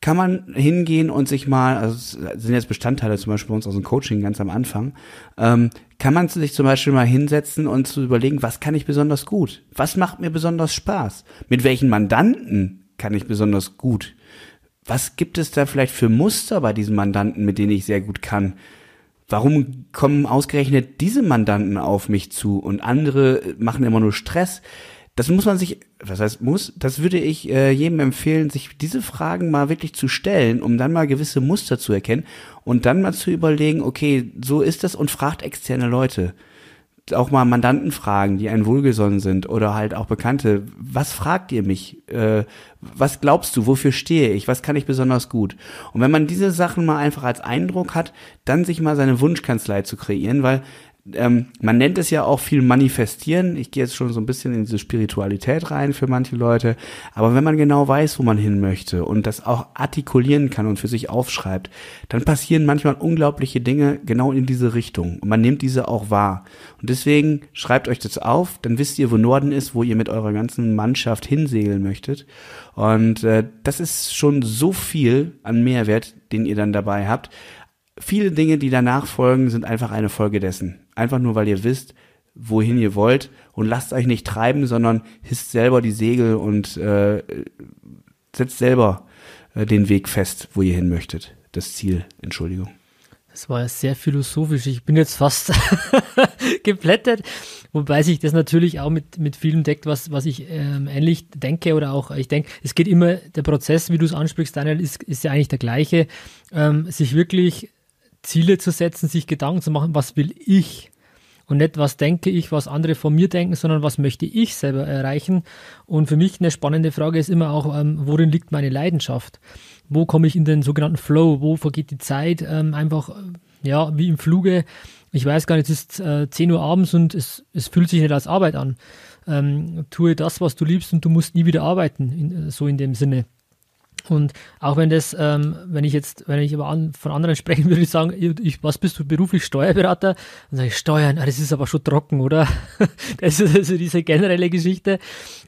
kann man hingehen und sich mal, also sind jetzt Bestandteile zum Beispiel bei uns aus dem Coaching ganz am Anfang, ähm, kann man sich zum Beispiel mal hinsetzen und zu überlegen, was kann ich besonders gut? Was macht mir besonders Spaß? Mit welchen Mandanten kann ich besonders gut? Was gibt es da vielleicht für Muster bei diesen Mandanten, mit denen ich sehr gut kann? Warum kommen ausgerechnet diese Mandanten auf mich zu und andere machen immer nur Stress? Das muss man sich, was heißt muss, das würde ich äh, jedem empfehlen, sich diese Fragen mal wirklich zu stellen, um dann mal gewisse Muster zu erkennen und dann mal zu überlegen, okay, so ist das und fragt externe Leute auch mal Mandanten fragen, die einen wohlgesonnen sind oder halt auch Bekannte, was fragt ihr mich? Äh, was glaubst du, wofür stehe ich? Was kann ich besonders gut? Und wenn man diese Sachen mal einfach als Eindruck hat, dann sich mal seine Wunschkanzlei zu kreieren, weil ähm, man nennt es ja auch viel manifestieren. Ich gehe jetzt schon so ein bisschen in diese Spiritualität rein für manche Leute. Aber wenn man genau weiß, wo man hin möchte und das auch artikulieren kann und für sich aufschreibt, dann passieren manchmal unglaubliche Dinge genau in diese Richtung. Und man nimmt diese auch wahr. Und deswegen schreibt euch das auf, dann wisst ihr, wo Norden ist, wo ihr mit eurer ganzen Mannschaft hinsegeln möchtet. Und äh, das ist schon so viel an Mehrwert, den ihr dann dabei habt viele Dinge, die danach folgen, sind einfach eine Folge dessen. Einfach nur, weil ihr wisst, wohin ihr wollt und lasst euch nicht treiben, sondern hisst selber die Segel und äh, setzt selber äh, den Weg fest, wo ihr hin möchtet. Das Ziel, Entschuldigung. Das war ja sehr philosophisch. Ich bin jetzt fast <laughs> geplättet, wobei sich das natürlich auch mit, mit vielem deckt, was, was ich ähm, ähnlich denke oder auch, ich denke, es geht immer, der Prozess, wie du es ansprichst, Daniel, ist, ist ja eigentlich der gleiche, ähm, sich wirklich Ziele zu setzen, sich Gedanken zu machen, was will ich? Und nicht, was denke ich, was andere von mir denken, sondern was möchte ich selber erreichen. Und für mich eine spannende Frage ist immer auch, ähm, worin liegt meine Leidenschaft? Wo komme ich in den sogenannten Flow? Wo vergeht die Zeit? Ähm, einfach, äh, ja, wie im Fluge. Ich weiß gar nicht, es ist äh, 10 Uhr abends und es, es fühlt sich nicht als Arbeit an. Ähm, tue das, was du liebst und du musst nie wieder arbeiten, in, so in dem Sinne. Und auch wenn das, ähm, wenn ich jetzt, wenn ich aber an, von anderen sprechen würde, ich sagen, ich, was bist du beruflich Steuerberater? Dann sage ich Steuern, ah, das ist aber schon trocken, oder? <laughs> das ist also diese generelle Geschichte.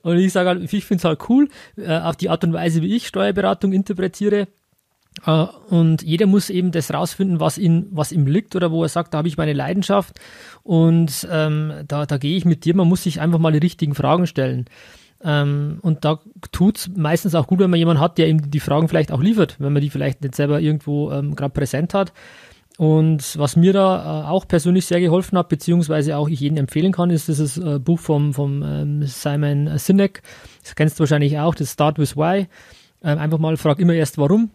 Und ich sage halt, ich finde es halt cool, äh, auf die Art und Weise, wie ich Steuerberatung interpretiere. Uh, und jeder muss eben das rausfinden, was, ihn, was ihm liegt oder wo er sagt, da habe ich meine Leidenschaft und ähm, da, da gehe ich mit dir. Man muss sich einfach mal die richtigen Fragen stellen. Ähm, und da tut es meistens auch gut, wenn man jemanden hat, der ihm die Fragen vielleicht auch liefert, wenn man die vielleicht nicht selber irgendwo ähm, gerade präsent hat. Und was mir da äh, auch persönlich sehr geholfen hat, beziehungsweise auch ich jedem empfehlen kann, ist dieses äh, Buch vom, vom ähm, Simon Sinek. Das kennst du wahrscheinlich auch, das Start with Why. Ähm, einfach mal frag immer erst warum.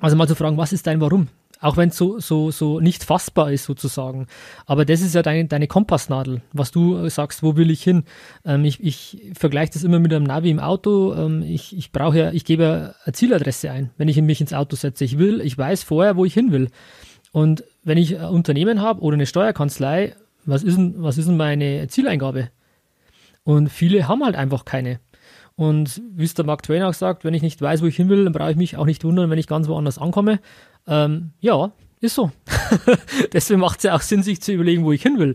Also mal zu fragen, was ist dein Warum? Auch wenn es so, so, so nicht fassbar ist sozusagen. Aber das ist ja deine, deine Kompassnadel, was du äh, sagst, wo will ich hin? Ähm, ich ich vergleiche das immer mit einem Navi im Auto. Ähm, ich ich brauche ja, ich gebe eine Zieladresse ein, wenn ich mich ins Auto setze. Ich will, ich weiß vorher, wo ich hin will. Und wenn ich ein Unternehmen habe oder eine Steuerkanzlei, was ist denn, was ist denn meine Zieleingabe? Und viele haben halt einfach keine. Und wie es der Mark Twain auch sagt, wenn ich nicht weiß, wo ich hin will, dann brauche ich mich auch nicht wundern, wenn ich ganz woanders ankomme. Ähm, ja, ist so. <laughs> Deswegen macht es ja auch Sinn, sich zu überlegen, wo ich hin will.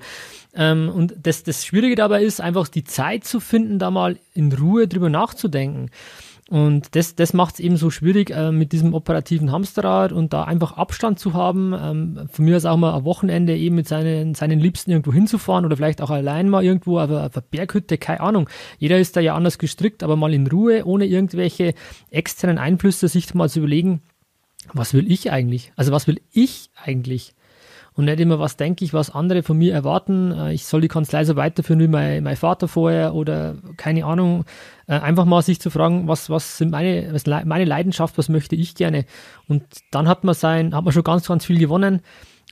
Ähm, und das, das Schwierige dabei ist, einfach die Zeit zu finden, da mal in Ruhe drüber nachzudenken. Und das, das macht es eben so schwierig äh, mit diesem operativen Hamsterrad und da einfach Abstand zu haben. Ähm, von mir ist auch mal ein Wochenende eben mit seinen, seinen Liebsten irgendwo hinzufahren oder vielleicht auch allein mal irgendwo auf einer Berghütte, keine Ahnung. Jeder ist da ja anders gestrickt, aber mal in Ruhe, ohne irgendwelche externen Einflüsse, sich mal zu überlegen, was will ich eigentlich? Also was will ich eigentlich? Und nicht immer, was denke ich, was andere von mir erwarten. Äh, ich soll die Kanzlei so weiterführen wie mein, mein Vater vorher oder keine Ahnung. Äh, einfach mal sich zu fragen, was, was sind meine, was meine Leidenschaft, was möchte ich gerne? Und dann hat man sein, hat man schon ganz, ganz viel gewonnen.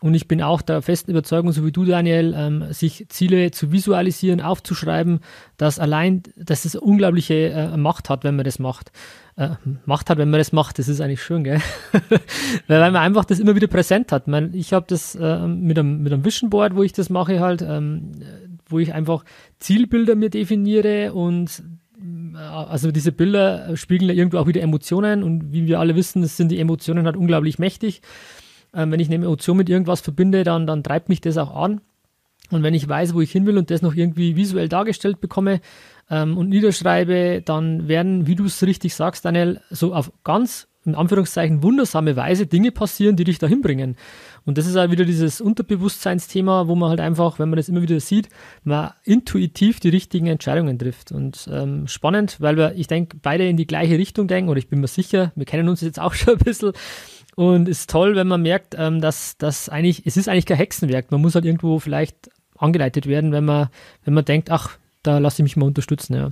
Und ich bin auch der festen Überzeugung, so wie du, Daniel, ähm, sich Ziele zu visualisieren, aufzuschreiben, dass allein, dass es unglaubliche äh, Macht hat, wenn man das macht äh, Macht hat, wenn man das macht. Das ist eigentlich schön, gell? <laughs> Weil man einfach das immer wieder präsent hat. Man, ich habe das äh, mit, einem, mit einem Vision Board, wo ich das mache halt, ähm, wo ich einfach Zielbilder mir definiere und äh, also diese Bilder spiegeln ja irgendwo auch wieder Emotionen und wie wir alle wissen, sind die Emotionen halt unglaublich mächtig. Ähm, wenn ich eine Emotion mit irgendwas verbinde, dann, dann treibt mich das auch an. Und wenn ich weiß, wo ich hin will und das noch irgendwie visuell dargestellt bekomme, ähm, und niederschreibe, dann werden, wie du es richtig sagst, Daniel, so auf ganz in Anführungszeichen wundersame Weise Dinge passieren, die dich dahin bringen. Und das ist halt wieder dieses Unterbewusstseinsthema, wo man halt einfach, wenn man das immer wieder sieht, man intuitiv die richtigen Entscheidungen trifft. Und ähm, spannend, weil wir, ich denke, beide in die gleiche Richtung denken, oder ich bin mir sicher, wir kennen uns jetzt auch <laughs> schon ein bisschen. Und es ist toll, wenn man merkt, ähm, dass das eigentlich, es ist eigentlich kein Hexenwerk. Man muss halt irgendwo vielleicht angeleitet werden, wenn man, wenn man denkt, ach, da lasse ich mich mal unterstützen, ja.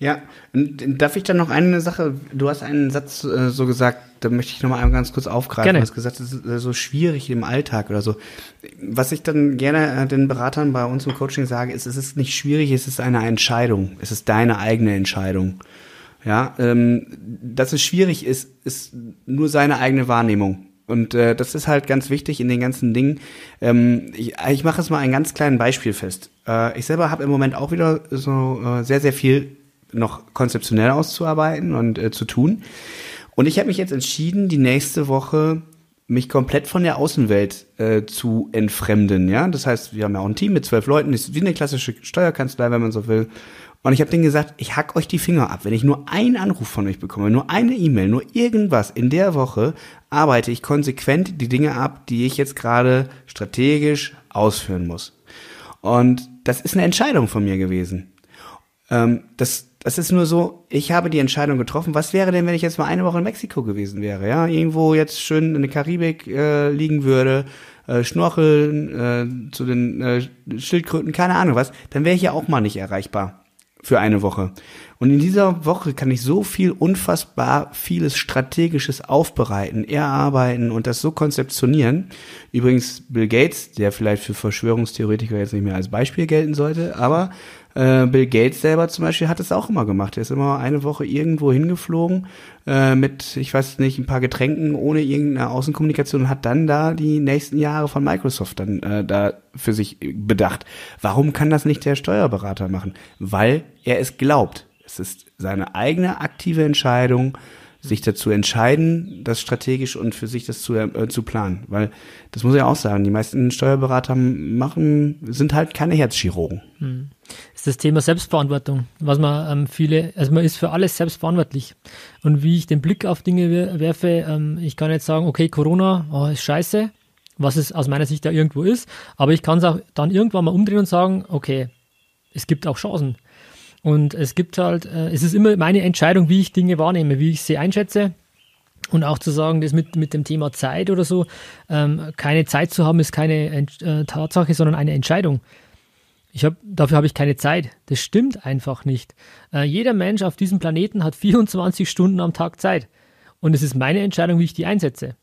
Ja, darf ich dann noch eine Sache, du hast einen Satz äh, so gesagt, da möchte ich nochmal ganz kurz aufgreifen. Gerne. Du hast gesagt, es ist äh, so schwierig im Alltag oder so. Was ich dann gerne äh, den Beratern bei uns im Coaching sage, ist, es ist nicht schwierig, es ist eine Entscheidung. Es ist deine eigene Entscheidung. Ja, ähm, dass es schwierig ist, ist nur seine eigene Wahrnehmung. Und äh, das ist halt ganz wichtig in den ganzen Dingen. Ähm, ich ich mache es mal ein ganz kleines Beispiel fest. Äh, ich selber habe im Moment auch wieder so äh, sehr, sehr viel noch konzeptionell auszuarbeiten und äh, zu tun. Und ich habe mich jetzt entschieden, die nächste Woche mich komplett von der Außenwelt äh, zu entfremden. Ja, das heißt, wir haben ja auch ein Team mit zwölf Leuten, ist wie eine klassische Steuerkanzlei, wenn man so will. Und ich habe denen gesagt, ich hack euch die Finger ab. Wenn ich nur einen Anruf von euch bekomme, nur eine E-Mail, nur irgendwas in der Woche, arbeite ich konsequent die Dinge ab, die ich jetzt gerade strategisch ausführen muss. Und das ist eine Entscheidung von mir gewesen. Ähm, das, das ist nur so, ich habe die Entscheidung getroffen. Was wäre denn, wenn ich jetzt mal eine Woche in Mexiko gewesen wäre? Ja, irgendwo jetzt schön in der Karibik äh, liegen würde, äh, schnorcheln, äh, zu den äh, Schildkröten, keine Ahnung was, dann wäre ich ja auch mal nicht erreichbar für eine Woche. Und in dieser Woche kann ich so viel unfassbar vieles strategisches aufbereiten, erarbeiten und das so konzeptionieren. Übrigens Bill Gates, der vielleicht für Verschwörungstheoretiker jetzt nicht mehr als Beispiel gelten sollte, aber äh, Bill Gates selber zum Beispiel hat es auch immer gemacht. Er ist immer eine Woche irgendwo hingeflogen äh, mit, ich weiß nicht, ein paar Getränken ohne irgendeine Außenkommunikation und hat dann da die nächsten Jahre von Microsoft dann äh, da für sich bedacht. Warum kann das nicht der Steuerberater machen? Weil er es glaubt. Es ist seine eigene aktive Entscheidung, sich dazu entscheiden, das strategisch und für sich das zu, äh, zu planen. Weil, das muss ich auch sagen, die meisten Steuerberater machen, sind halt keine Herzchirurgen. Hm. Das ist das Thema Selbstverantwortung, was man ähm, viele, also man ist für alles selbstverantwortlich. Und wie ich den Blick auf Dinge werfe, ähm, ich kann jetzt sagen, okay, Corona oh, ist scheiße, was es aus meiner Sicht ja irgendwo ist, aber ich kann es auch dann irgendwann mal umdrehen und sagen, okay, es gibt auch Chancen. Und es gibt halt, äh, es ist immer meine Entscheidung, wie ich Dinge wahrnehme, wie ich sie einschätze. Und auch zu sagen, das mit, mit dem Thema Zeit oder so, ähm, keine Zeit zu haben, ist keine äh, Tatsache, sondern eine Entscheidung. Ich hab, dafür habe ich keine Zeit. Das stimmt einfach nicht. Äh, jeder Mensch auf diesem Planeten hat 24 Stunden am Tag Zeit. Und es ist meine Entscheidung, wie ich die einsetze.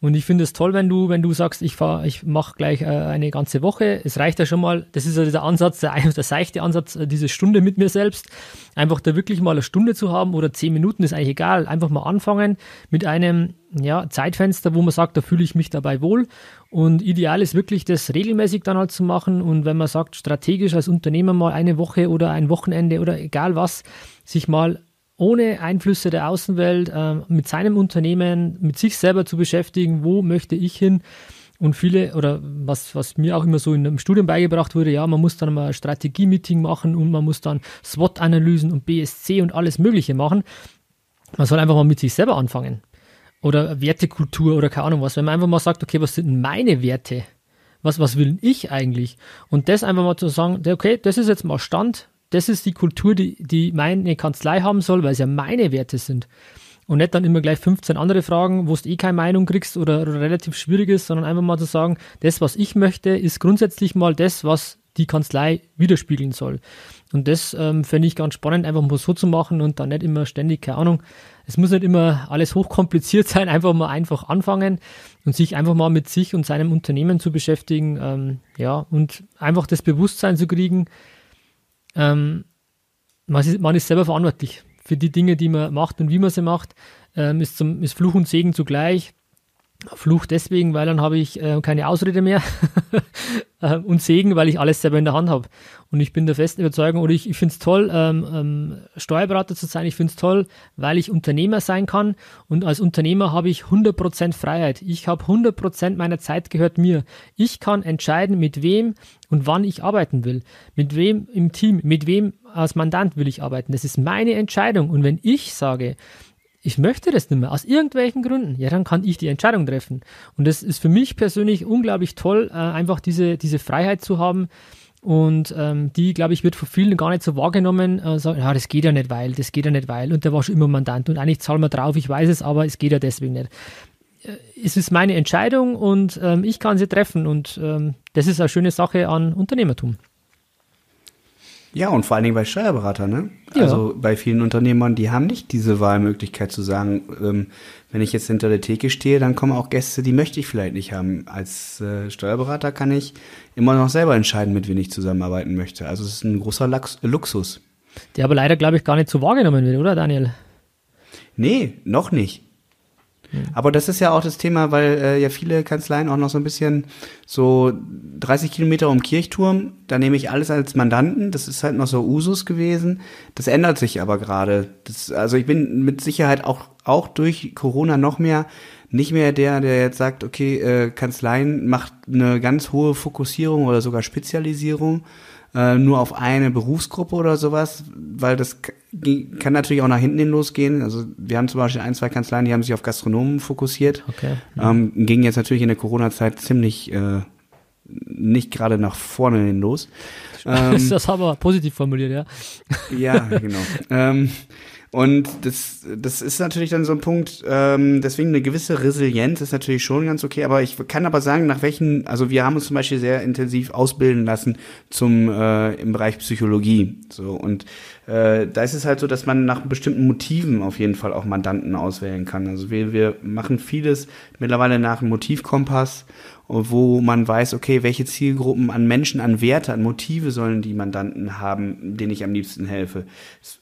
Und ich finde es toll, wenn du, wenn du sagst, ich fahr, ich mache gleich äh, eine ganze Woche. Es reicht ja schon mal, das ist ja der Ansatz, der, der seichte Ansatz, äh, diese Stunde mit mir selbst. Einfach da wirklich mal eine Stunde zu haben oder zehn Minuten ist eigentlich egal. Einfach mal anfangen mit einem ja, Zeitfenster, wo man sagt, da fühle ich mich dabei wohl. Und ideal ist wirklich, das regelmäßig dann halt zu machen. Und wenn man sagt, strategisch als Unternehmer mal eine Woche oder ein Wochenende oder egal was, sich mal ohne Einflüsse der Außenwelt äh, mit seinem Unternehmen, mit sich selber zu beschäftigen, wo möchte ich hin. Und viele, oder was, was mir auch immer so in einem Studium beigebracht wurde, ja, man muss dann mal ein Strategie-Meeting machen und man muss dann SWOT-Analysen und BSC und alles Mögliche machen. Man soll einfach mal mit sich selber anfangen. Oder Wertekultur oder keine Ahnung was. Wenn man einfach mal sagt, okay, was sind meine Werte? Was, was will ich eigentlich? Und das einfach mal zu sagen, okay, das ist jetzt mal Stand, das ist die Kultur, die, die meine Kanzlei haben soll, weil es ja meine Werte sind. Und nicht dann immer gleich 15 andere Fragen, wo du eh keine Meinung kriegst oder, oder relativ schwierig ist, sondern einfach mal zu sagen, das, was ich möchte, ist grundsätzlich mal das, was die Kanzlei widerspiegeln soll. Und das ähm, fände ich ganz spannend, einfach mal so zu machen und dann nicht immer ständig, keine Ahnung, es muss nicht immer alles hochkompliziert <laughs> sein, einfach mal einfach anfangen und sich einfach mal mit sich und seinem Unternehmen zu beschäftigen, ähm, ja, und einfach das Bewusstsein zu kriegen, ähm, man, ist, man, ist, selber verantwortlich für die Dinge, die man macht und wie man sie macht. Ähm, ist, zum, ist Fluch und Segen zugleich. Fluch deswegen, weil dann habe ich äh, keine Ausrede mehr <laughs> äh, und Segen, weil ich alles selber in der Hand habe. Und ich bin der festen Überzeugung, oder ich, ich finde es toll, ähm, ähm, Steuerberater zu sein. Ich finde es toll, weil ich Unternehmer sein kann. Und als Unternehmer habe ich 100% Freiheit. Ich habe 100% meiner Zeit gehört mir. Ich kann entscheiden, mit wem und wann ich arbeiten will. Mit wem im Team, mit wem als Mandant will ich arbeiten. Das ist meine Entscheidung. Und wenn ich sage, ich möchte das nicht mehr, aus irgendwelchen Gründen, ja, dann kann ich die Entscheidung treffen. Und das ist für mich persönlich unglaublich toll, äh, einfach diese, diese Freiheit zu haben. Und ähm, die, glaube ich, wird von vielen gar nicht so wahrgenommen. Äh, sagen, ja, das geht ja nicht, weil, das geht ja nicht, weil. Und der war schon immer Mandant. Und eigentlich zahlen wir drauf, ich weiß es, aber es geht ja deswegen nicht. Äh, es ist meine Entscheidung und ähm, ich kann sie treffen. Und ähm, das ist eine schöne Sache an Unternehmertum. Ja, und vor allen Dingen bei Steuerberatern, ne? Ja. Also bei vielen Unternehmern, die haben nicht diese Wahlmöglichkeit zu sagen, ähm, wenn ich jetzt hinter der Theke stehe, dann kommen auch Gäste, die möchte ich vielleicht nicht haben. Als äh, Steuerberater kann ich immer noch selber entscheiden, mit wem ich zusammenarbeiten möchte. Also es ist ein großer Lux Luxus. Der aber leider, glaube ich, gar nicht so wahrgenommen wird, oder Daniel? Nee, noch nicht. Aber das ist ja auch das Thema, weil äh, ja viele Kanzleien auch noch so ein bisschen so 30 Kilometer um Kirchturm, da nehme ich alles als Mandanten. Das ist halt noch so Usus gewesen. Das ändert sich aber gerade. Also ich bin mit Sicherheit auch, auch durch Corona noch mehr nicht mehr der, der jetzt sagt, okay, äh, Kanzleien macht eine ganz hohe Fokussierung oder sogar Spezialisierung äh, nur auf eine Berufsgruppe oder sowas, weil das kann natürlich auch nach hinten hin losgehen. Also wir haben zum Beispiel ein, zwei Kanzleien, die haben sich auf Gastronomen fokussiert. Okay. Ähm, ging jetzt natürlich in der Corona-Zeit ziemlich äh, nicht gerade nach vorne hin los. Ähm, das aber positiv formuliert, ja. Ja, genau. <laughs> ähm, und das, das ist natürlich dann so ein Punkt, ähm, deswegen eine gewisse Resilienz ist natürlich schon ganz okay, aber ich kann aber sagen, nach welchen, also wir haben uns zum Beispiel sehr intensiv ausbilden lassen zum äh, im Bereich Psychologie. So und äh, da ist es halt so, dass man nach bestimmten Motiven auf jeden Fall auch Mandanten auswählen kann. Also wir, wir machen vieles mittlerweile nach einem Motivkompass wo man weiß, okay, welche Zielgruppen an Menschen, an Werte, an Motive sollen die Mandanten haben, denen ich am liebsten helfe.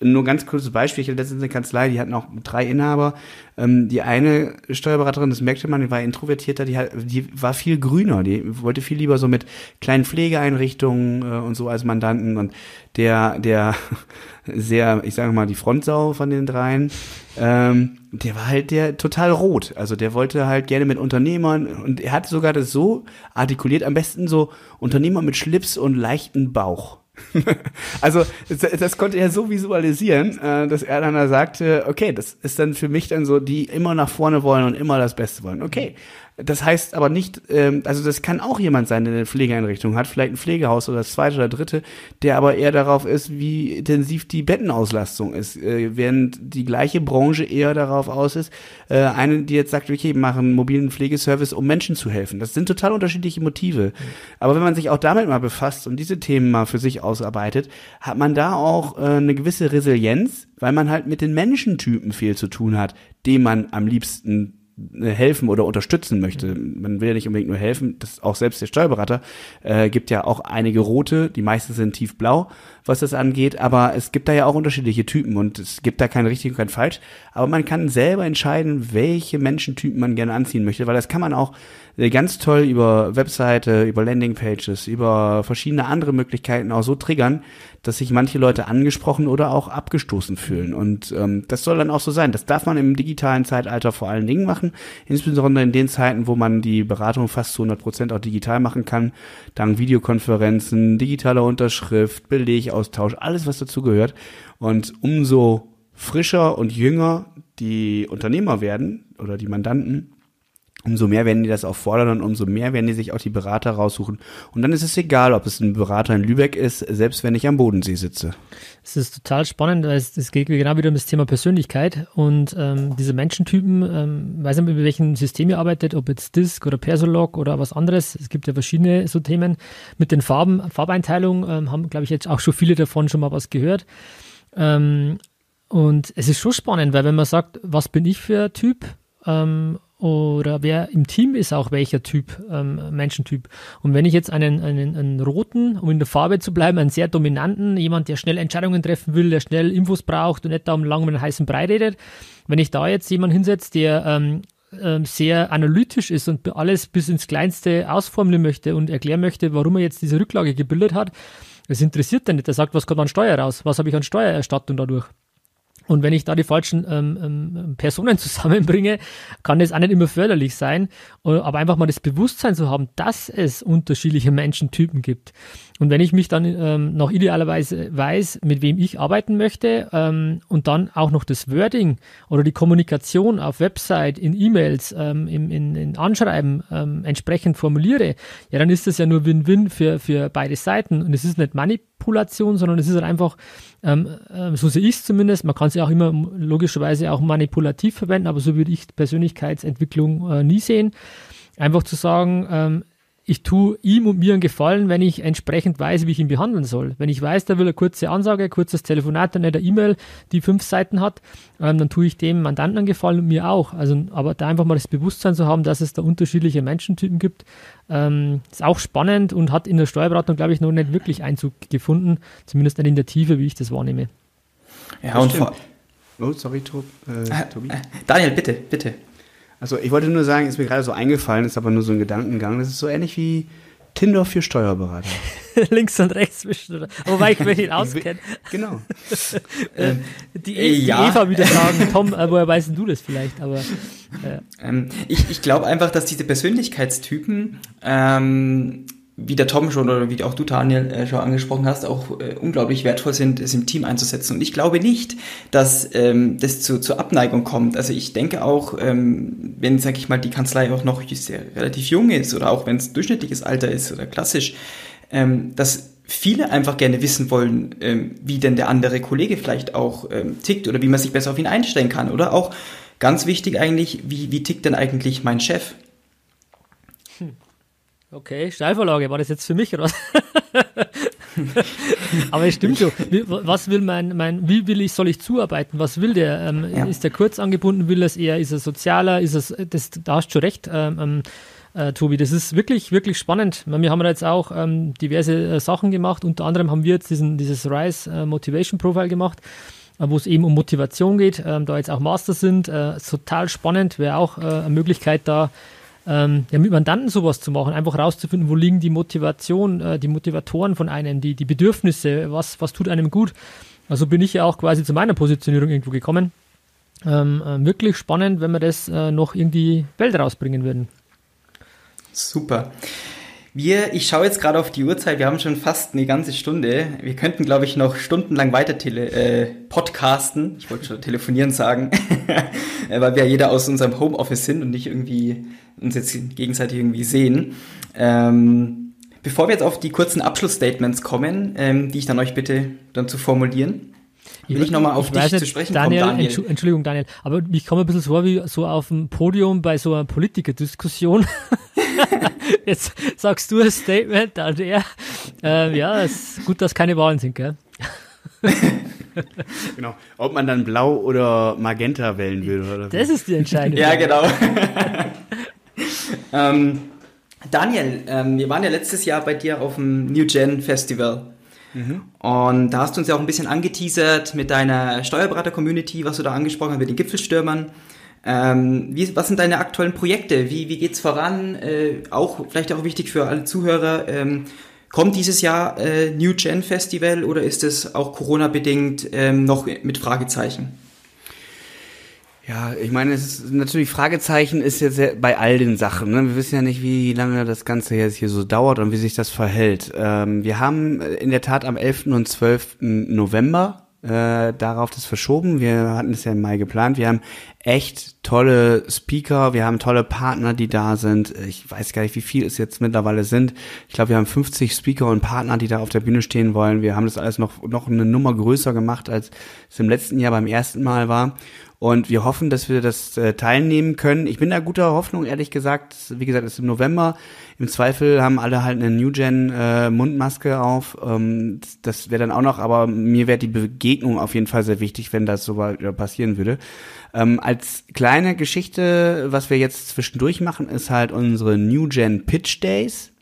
Nur ganz kurzes Beispiel, ich hatte letztens eine Kanzlei, die hatten auch drei Inhaber. Ähm, die eine Steuerberaterin, das merkte man, die war introvertierter, die, hat, die war viel grüner, die wollte viel lieber so mit kleinen Pflegeeinrichtungen äh, und so als Mandanten und der, der <laughs> sehr, ich sage mal, die Frontsau von den dreien, ähm, der war halt der total rot. Also der wollte halt gerne mit Unternehmern und er hat sogar das so artikuliert, am besten so Unternehmer mit Schlips und leichten Bauch. <laughs> also das, konnte er so visualisieren, äh, dass er dann da sagte, okay, das ist dann für mich dann so, die immer nach vorne wollen und immer das Beste wollen. Okay, das heißt aber nicht, ähm, also das kann auch jemand sein, der eine Pflegeeinrichtung hat, vielleicht ein Pflegehaus oder das zweite oder dritte, der aber eher darauf ist, wie intensiv die Bettenauslastung ist, äh, während die gleiche Branche eher darauf aus ist, äh, eine, die jetzt sagt, okay, machen einen mobilen Pflegeservice, um Menschen zu helfen. Das sind total unterschiedliche Motive. Mhm. Aber wenn man sich auch damit mal befasst und diese Themen mal für sich ausarbeitet, hat man da auch äh, eine gewisse Resilienz, weil man halt mit den Menschentypen viel zu tun hat, dem man am liebsten helfen oder unterstützen möchte. Man will ja nicht unbedingt nur helfen, das auch selbst der Steuerberater äh, gibt ja auch einige rote, die meisten sind tiefblau, was das angeht, aber es gibt da ja auch unterschiedliche Typen und es gibt da kein richtig und kein falsch, aber man kann selber entscheiden, welche Menschentypen man gerne anziehen möchte, weil das kann man auch äh, ganz toll über Webseite, über Landingpages, über verschiedene andere Möglichkeiten auch so triggern, dass sich manche Leute angesprochen oder auch abgestoßen fühlen. Und ähm, das soll dann auch so sein. Das darf man im digitalen Zeitalter vor allen Dingen machen, insbesondere in den Zeiten, wo man die Beratung fast zu 100 Prozent auch digital machen kann, dank Videokonferenzen, digitaler Unterschrift, Belegaustausch, alles was dazu gehört. Und umso frischer und jünger die Unternehmer werden oder die Mandanten, umso mehr werden die das auch fordern und umso mehr werden die sich auch die Berater raussuchen. Und dann ist es egal, ob es ein Berater in Lübeck ist, selbst wenn ich am Bodensee sitze. Es ist total spannend, weil es, es geht genau wieder um das Thema Persönlichkeit und ähm, diese Menschentypen, ähm, weiß nicht, mit welchem System ihr arbeitet, ob jetzt Disk oder Persolog oder was anderes. Es gibt ja verschiedene so Themen. Mit den Farben, Farbeinteilung ähm, haben, glaube ich, jetzt auch schon viele davon schon mal was gehört. Ähm, und es ist schon spannend, weil wenn man sagt, was bin ich für ein Typ, ähm, oder wer im Team ist auch welcher Typ, ähm, Menschentyp. Und wenn ich jetzt einen, einen, einen roten, um in der Farbe zu bleiben, einen sehr dominanten, jemand, der schnell Entscheidungen treffen will, der schnell Infos braucht und nicht da um lang mit einem heißen Brei redet, wenn ich da jetzt jemanden hinsetze, der ähm, ähm, sehr analytisch ist und alles bis ins Kleinste ausformeln möchte und erklären möchte, warum er jetzt diese Rücklage gebildet hat, das interessiert den nicht. Der sagt, was kommt an Steuer raus? Was habe ich an Steuererstattung dadurch? Und wenn ich da die falschen ähm, ähm, Personen <laughs> zusammenbringe, kann das auch nicht immer förderlich sein. Äh, aber einfach mal das Bewusstsein zu haben, dass es unterschiedliche Menschentypen gibt. Und wenn ich mich dann ähm, noch idealerweise weiß, mit wem ich arbeiten möchte ähm, und dann auch noch das Wording oder die Kommunikation auf Website, in E-Mails, ähm, in, in, in Anschreiben ähm, entsprechend formuliere, ja, dann ist das ja nur Win-Win für, für beide Seiten. Und es ist nicht Manipulation, sondern es ist halt einfach, ähm, äh, so sehe ich es zumindest, man kann es ja auch immer logischerweise auch manipulativ verwenden, aber so würde ich Persönlichkeitsentwicklung äh, nie sehen. Einfach zu sagen, ähm, ich tue ihm und mir einen Gefallen, wenn ich entsprechend weiß, wie ich ihn behandeln soll. Wenn ich weiß, der will eine kurze Ansage, ein kurzes Telefonat, dann eine E-Mail, die fünf Seiten hat, ähm, dann tue ich dem Mandanten einen Gefallen und mir auch. Also, aber da einfach mal das Bewusstsein zu haben, dass es da unterschiedliche Menschentypen gibt, ähm, ist auch spannend und hat in der Steuerberatung, glaube ich, noch nicht wirklich Einzug gefunden, zumindest nicht in der Tiefe, wie ich das wahrnehme. Ja, und vor, Oh, sorry, Tob, äh, Tobi. Daniel, bitte, bitte. Also ich wollte nur sagen, ist mir gerade so eingefallen, ist aber nur so ein Gedankengang. Das ist so ähnlich wie Tinder für Steuerberater. <laughs> Links und rechts zwischen. Wobei ich mich <laughs> nicht auskenne. Genau. <laughs> äh, die, e die ja. Eva wieder sagen, Tom, äh, woher weißt du das vielleicht? Aber äh. ähm, ich, ich glaube einfach, dass diese Persönlichkeitstypen ähm, wie der Tom schon oder wie auch du, Daniel, äh, schon angesprochen hast, auch äh, unglaublich wertvoll sind, es im Team einzusetzen. Und ich glaube nicht, dass ähm, das zu, zur Abneigung kommt. Also ich denke auch, ähm, wenn, sag ich mal, die Kanzlei auch noch relativ jung ist oder auch wenn es durchschnittliches Alter ist oder klassisch, ähm, dass viele einfach gerne wissen wollen, ähm, wie denn der andere Kollege vielleicht auch ähm, tickt oder wie man sich besser auf ihn einstellen kann. Oder auch ganz wichtig eigentlich, wie, wie tickt denn eigentlich mein Chef? Okay, Steilvorlage, war das jetzt für mich oder was? <laughs> Aber es stimmt so. Was will mein, mein, wie will ich, soll ich zuarbeiten? Was will der? Ähm, ja. Ist der kurz angebunden? Will es eher, ist er sozialer? Ist es, das, da hast du recht, ähm, ähm, äh, Tobi. Das ist wirklich, wirklich spannend. Wir haben jetzt auch ähm, diverse äh, Sachen gemacht. Unter anderem haben wir jetzt diesen, dieses Rise äh, Motivation Profile gemacht äh, wo es eben um Motivation geht, ähm, da jetzt auch Master sind. Äh, total spannend, wäre auch äh, eine Möglichkeit da, ähm, ja, mit Mandanten sowas zu machen, einfach rauszufinden, wo liegen die Motivation, äh, die Motivatoren von einem, die, die Bedürfnisse, was, was tut einem gut. Also bin ich ja auch quasi zu meiner Positionierung irgendwo gekommen. Ähm, äh, wirklich spannend, wenn wir das äh, noch in die Welt rausbringen würden. Super. Wir, ich schaue jetzt gerade auf die Uhrzeit, wir haben schon fast eine ganze Stunde. Wir könnten, glaube ich, noch stundenlang weiter tele äh, podcasten. Ich wollte schon telefonieren sagen, <laughs> weil wir ja jeder aus unserem Homeoffice sind und nicht irgendwie uns jetzt gegenseitig irgendwie sehen. Ähm, bevor wir jetzt auf die kurzen Abschlussstatements kommen, ähm, die ich dann euch bitte dann zu formulieren, will ich, ich nochmal auf dich nicht, zu sprechen Daniel, kommen, Daniel. Entschuldigung, Daniel, aber ich komme ein bisschen so vor wie so auf dem Podium bei so einer Politikerdiskussion. <laughs> Jetzt sagst du ein Statement, dann der. Äh, ja, es ist gut, dass keine Wahlen sind, gell? <laughs> genau. Ob man dann blau oder magenta wählen will. Oder das ist die Entscheidung. ja, genau. <laughs> ähm, Daniel, ähm, wir waren ja letztes Jahr bei dir auf dem New Gen Festival. Mhm. Und da hast du uns ja auch ein bisschen angeteasert mit deiner Steuerberater-Community, was du da angesprochen hast, mit den Gipfelstürmern. Ähm, wie, was sind deine aktuellen Projekte? Wie, wie geht's voran? Äh, auch vielleicht auch wichtig für alle Zuhörer. Ähm, kommt dieses Jahr äh, New Gen Festival oder ist es auch Corona-bedingt ähm, noch mit Fragezeichen? Ja, ich meine, es ist natürlich Fragezeichen ist jetzt bei all den Sachen. Ne? Wir wissen ja nicht, wie lange das Ganze jetzt hier so dauert und wie sich das verhält. Ähm, wir haben in der Tat am 11. und 12. November äh, darauf das verschoben. Wir hatten es ja im Mai geplant. Wir haben echt tolle Speaker, wir haben tolle Partner, die da sind. Ich weiß gar nicht, wie viel es jetzt mittlerweile sind. Ich glaube, wir haben 50 Speaker und Partner, die da auf der Bühne stehen wollen. Wir haben das alles noch, noch eine Nummer größer gemacht, als es im letzten Jahr beim ersten Mal war. Und wir hoffen, dass wir das äh, teilnehmen können. Ich bin da guter Hoffnung, ehrlich gesagt. Wie gesagt, es ist im November. Im Zweifel haben alle halt eine New Gen äh, Mundmaske auf. Ähm, das wäre dann auch noch, aber mir wäre die Begegnung auf jeden Fall sehr wichtig, wenn das so passieren würde. Ähm, als kleine Geschichte, was wir jetzt zwischendurch machen, ist halt unsere New Gen Pitch Days.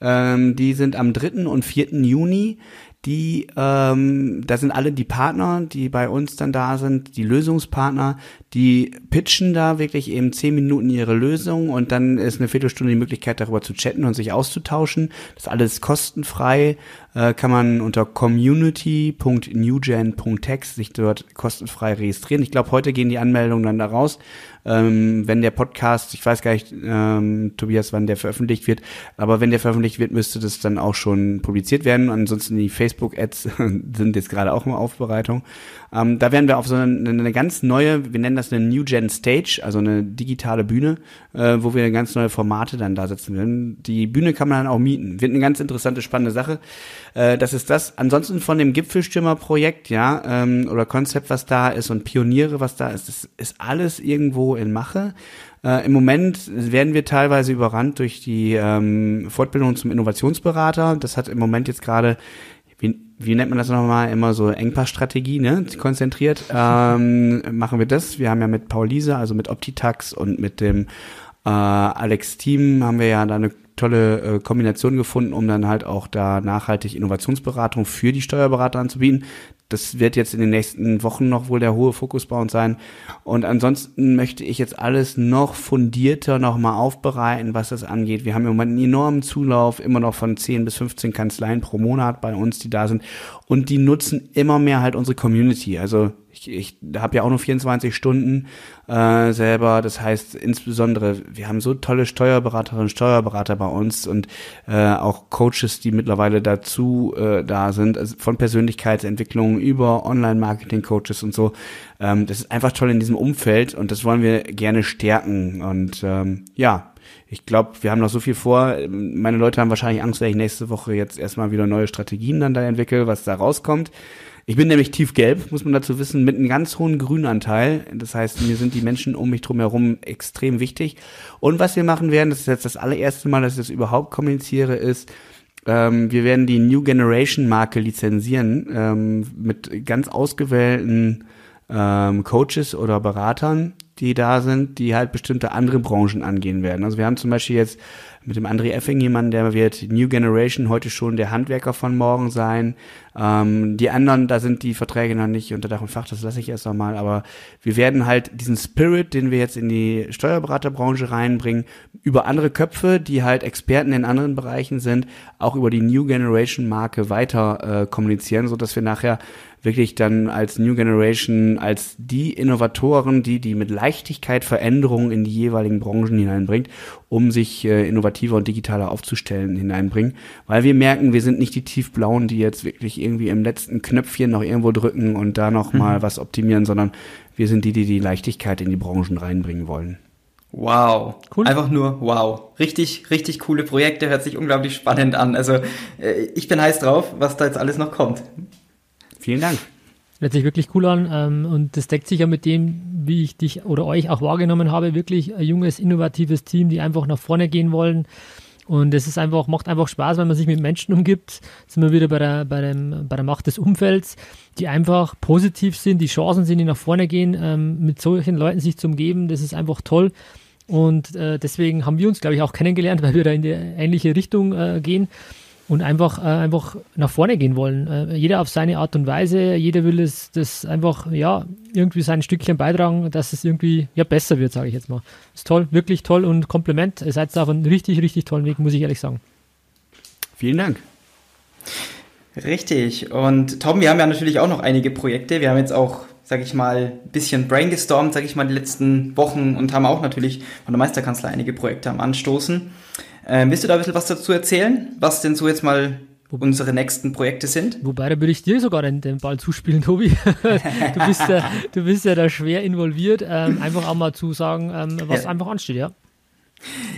Ähm, die sind am 3. und 4. Juni. Die, ähm, da sind alle die Partner, die bei uns dann da sind, die Lösungspartner, die pitchen da wirklich eben zehn Minuten ihre Lösung und dann ist eine Viertelstunde die Möglichkeit darüber zu chatten und sich auszutauschen. Das ist alles kostenfrei, äh, kann man unter community.newgen.text sich dort kostenfrei registrieren. Ich glaube, heute gehen die Anmeldungen dann da raus ähm, wenn der Podcast, ich weiß gar nicht, ähm, Tobias, wann der veröffentlicht wird, aber wenn der veröffentlicht wird, müsste das dann auch schon publiziert werden. Ansonsten die Facebook-Ads <laughs> sind jetzt gerade auch in Aufbereitung. Ähm, da werden wir auf so eine, eine, ganz neue, wir nennen das eine New Gen Stage, also eine digitale Bühne, äh, wo wir ganz neue Formate dann da setzen werden. Die Bühne kann man dann auch mieten. Wird eine ganz interessante, spannende Sache. Äh, das ist das. Ansonsten von dem Gipfelstürmer-Projekt, ja, ähm, oder Konzept, was da ist und Pioniere, was da ist, das ist alles irgendwo in Mache. Äh, Im Moment werden wir teilweise überrannt durch die ähm, Fortbildung zum Innovationsberater. Das hat im Moment jetzt gerade wie, wie nennt man das nochmal, immer so Engpassstrategie, ne? Konzentriert. Ähm, machen wir das. Wir haben ja mit Paul Liese, also mit Optitax und mit dem äh, Alex Team haben wir ja da eine tolle äh, Kombination gefunden, um dann halt auch da nachhaltig Innovationsberatung für die Steuerberater anzubieten. Das wird jetzt in den nächsten Wochen noch wohl der hohe Fokus bei uns sein. Und ansonsten möchte ich jetzt alles noch fundierter nochmal aufbereiten, was das angeht. Wir haben im Moment einen enormen Zulauf, immer noch von 10 bis 15 Kanzleien pro Monat bei uns, die da sind. Und die nutzen immer mehr halt unsere Community. Also ich, ich habe ja auch nur 24 Stunden äh, selber. Das heißt insbesondere, wir haben so tolle Steuerberaterinnen und Steuerberater bei uns und äh, auch Coaches, die mittlerweile dazu äh, da sind, also von Persönlichkeitsentwicklung über Online-Marketing-Coaches und so. Ähm, das ist einfach toll in diesem Umfeld und das wollen wir gerne stärken. Und ähm, ja, ich glaube, wir haben noch so viel vor. Meine Leute haben wahrscheinlich Angst, wenn ich nächste Woche jetzt erstmal wieder neue Strategien dann da entwickle, was da rauskommt. Ich bin nämlich tiefgelb, muss man dazu wissen, mit einem ganz hohen Grünanteil. Das heißt, mir sind die Menschen um mich drum herum extrem wichtig. Und was wir machen werden, das ist jetzt das allererste Mal, dass ich das überhaupt kommuniziere, ist, ähm, wir werden die New Generation Marke lizenzieren ähm, mit ganz ausgewählten ähm, Coaches oder Beratern, die da sind, die halt bestimmte andere Branchen angehen werden. Also wir haben zum Beispiel jetzt mit dem André Effing jemanden, der wird New Generation heute schon der Handwerker von morgen sein. Ähm, die anderen, da sind die Verträge noch nicht unter Dach und Fach, das lasse ich erst nochmal. Aber wir werden halt diesen Spirit, den wir jetzt in die Steuerberaterbranche reinbringen, über andere Köpfe, die halt Experten in anderen Bereichen sind, auch über die New Generation Marke weiter äh, kommunizieren, so dass wir nachher wirklich dann als New Generation, als die Innovatoren, die die mit Leichtigkeit Veränderungen in die jeweiligen Branchen hineinbringt, um sich äh, innovativer und digitaler aufzustellen, hineinbringen. Weil wir merken, wir sind nicht die tiefblauen, die jetzt wirklich irgendwie im letzten Knöpfchen noch irgendwo drücken und da noch mhm. mal was optimieren, sondern wir sind die, die die Leichtigkeit in die Branchen reinbringen wollen. Wow. Cool. Einfach nur wow. Richtig, richtig coole Projekte, hört sich unglaublich spannend an. Also äh, ich bin heiß drauf, was da jetzt alles noch kommt. Vielen Dank. Hört sich wirklich cool an ähm, und das deckt sich ja mit dem, wie ich dich oder euch auch wahrgenommen habe. Wirklich ein junges, innovatives Team, die einfach nach vorne gehen wollen. Und es ist einfach, macht einfach Spaß, wenn man sich mit Menschen umgibt. Jetzt sind wir wieder bei der, bei, dem, bei der Macht des Umfelds, die einfach positiv sind, die Chancen sind, die nach vorne gehen. Ähm, mit solchen Leuten sich zu umgeben, das ist einfach toll. Und äh, deswegen haben wir uns, glaube ich, auch kennengelernt, <laughs> weil wir da in die ähnliche Richtung äh, gehen und einfach, äh, einfach nach vorne gehen wollen. Äh, jeder auf seine Art und Weise, jeder will es das einfach, ja, irgendwie sein Stückchen beitragen, dass es irgendwie ja besser wird, sage ich jetzt mal. Ist toll, wirklich toll und Kompliment. Ihr seid auf einem richtig, richtig tollen Weg, muss ich ehrlich sagen. Vielen Dank. Richtig. Und Tom, wir haben ja natürlich auch noch einige Projekte. Wir haben jetzt auch, sage ich mal, ein bisschen brainstormt, sage ich mal, die letzten Wochen und haben auch natürlich von der Meisterkanzlei einige Projekte am Anstoßen. Ähm, willst du da ein bisschen was dazu erzählen, was denn so jetzt mal unsere nächsten Projekte sind? Wobei, da würde ich dir sogar den, den Ball zuspielen, <laughs> Tobi. du, bist ja, du bist ja da schwer involviert. Ähm, einfach auch mal zu sagen, ähm, was ja. einfach ansteht, ja.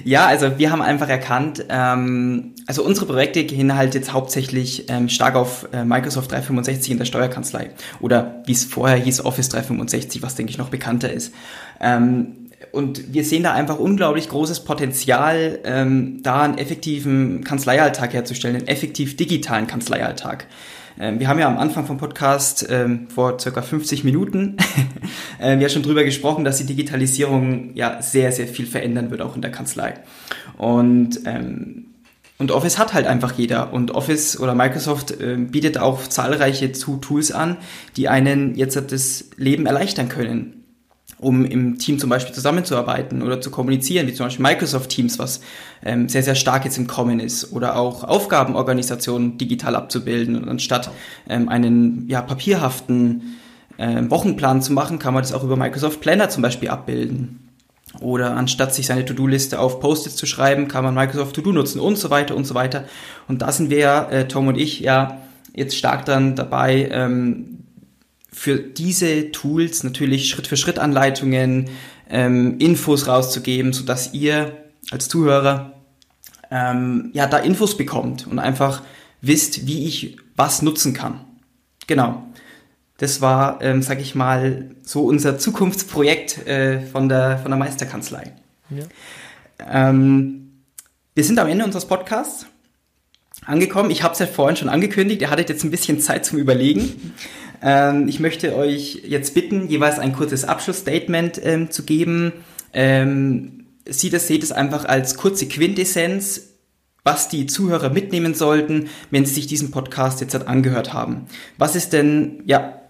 Ja, also wir haben einfach erkannt, ähm, also unsere Projekte gehen halt jetzt hauptsächlich ähm, stark auf äh, Microsoft 365 in der Steuerkanzlei oder wie es vorher hieß Office 365, was denke ich noch bekannter ist. Ähm, und wir sehen da einfach unglaublich großes Potenzial, ähm, da einen effektiven Kanzleialltag herzustellen, einen effektiv digitalen Kanzleialltag. Ähm, wir haben ja am Anfang vom Podcast ähm, vor circa 50 Minuten <laughs> äh, ja schon drüber gesprochen, dass die Digitalisierung ja sehr, sehr viel verändern wird, auch in der Kanzlei. Und ähm, Und Office hat halt einfach jeder. Und Office oder Microsoft äh, bietet auch zahlreiche Tools an, die einen jetzt das Leben erleichtern können um im Team zum Beispiel zusammenzuarbeiten oder zu kommunizieren, wie zum Beispiel Microsoft Teams, was ähm, sehr, sehr stark jetzt im Kommen ist, oder auch Aufgabenorganisationen digital abzubilden. Und anstatt ähm, einen ja, papierhaften äh, Wochenplan zu machen, kann man das auch über Microsoft Planner zum Beispiel abbilden. Oder anstatt sich seine To-Do-Liste auf Post-its zu schreiben, kann man Microsoft To-Do nutzen und so weiter und so weiter. Und da sind wir ja, äh, Tom und ich, ja jetzt stark dann dabei, ähm, für diese Tools natürlich Schritt für Schritt Anleitungen, ähm, Infos rauszugeben, so dass ihr als Zuhörer ähm, ja da Infos bekommt und einfach wisst, wie ich was nutzen kann. Genau. Das war, ähm, sag ich mal, so unser Zukunftsprojekt äh, von, der, von der Meisterkanzlei. Ja. Ähm, wir sind am Ende unseres Podcasts angekommen. Ich habe es ja vorhin schon angekündigt. Ihr hattet jetzt ein bisschen Zeit zum Überlegen. Ähm, ich möchte euch jetzt bitten, jeweils ein kurzes Abschlussstatement ähm, zu geben. Ähm, sieht es, seht es einfach als kurze Quintessenz, was die Zuhörer mitnehmen sollten, wenn sie sich diesen Podcast jetzt halt angehört haben. Was ist denn, ja,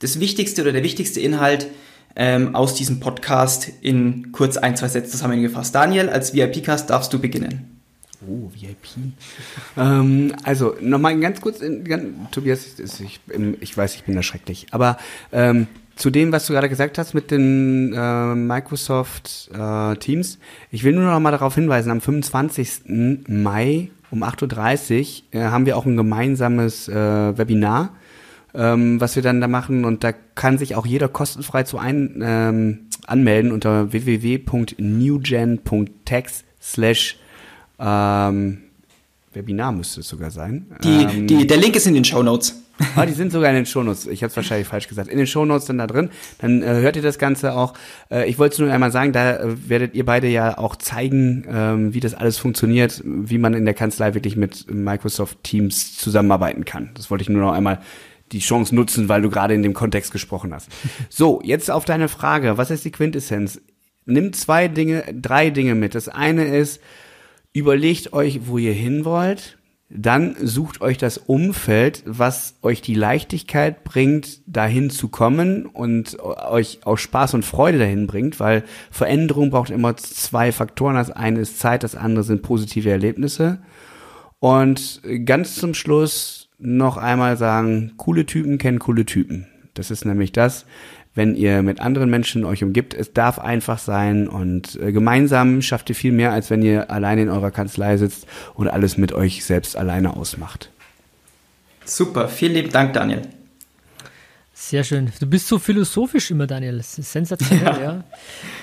das wichtigste oder der wichtigste Inhalt ähm, aus diesem Podcast in kurz ein, zwei Sätzen zusammengefasst? Daniel, als VIP-Cast darfst du beginnen. Oh, VIP. ähm, also, nochmal ganz kurz, ganz, Tobias, ich, ich, weiß, ich bin da schrecklich, aber ähm, zu dem, was du gerade gesagt hast mit den äh, Microsoft äh, Teams, ich will nur noch mal darauf hinweisen, am 25. Mai um 8.30 Uhr äh, haben wir auch ein gemeinsames äh, Webinar, ähm, was wir dann da machen und da kann sich auch jeder kostenfrei zu ein, ähm, anmelden unter www.newgen.text slash ähm, Webinar müsste es sogar sein. Die, ähm, die, der Link ist in den Show Notes. <laughs> Ah, die sind sogar in den Shownotes. Ich habe es wahrscheinlich falsch gesagt. In den Shownotes sind da drin. Dann äh, hört ihr das Ganze auch. Äh, ich wollte nur einmal sagen, da äh, werdet ihr beide ja auch zeigen, ähm, wie das alles funktioniert, wie man in der Kanzlei wirklich mit Microsoft Teams zusammenarbeiten kann. Das wollte ich nur noch einmal die Chance nutzen, weil du gerade in dem Kontext gesprochen hast. <laughs> So, jetzt auf deine Frage. Was ist die Quintessenz? Nimm zwei Dinge, drei Dinge mit. Das eine ist, Überlegt euch, wo ihr hin wollt. Dann sucht euch das Umfeld, was euch die Leichtigkeit bringt, dahin zu kommen und euch auch Spaß und Freude dahin bringt, weil Veränderung braucht immer zwei Faktoren. Das eine ist Zeit, das andere sind positive Erlebnisse. Und ganz zum Schluss noch einmal sagen, coole Typen kennen coole Typen. Das ist nämlich das, wenn ihr mit anderen Menschen euch umgibt. Es darf einfach sein und äh, gemeinsam schafft ihr viel mehr, als wenn ihr alleine in eurer Kanzlei sitzt und alles mit euch selbst alleine ausmacht. Super, vielen lieben Dank, Daniel. Sehr schön. Du bist so philosophisch immer, Daniel. Das ist sensationell, <laughs> ja. ja.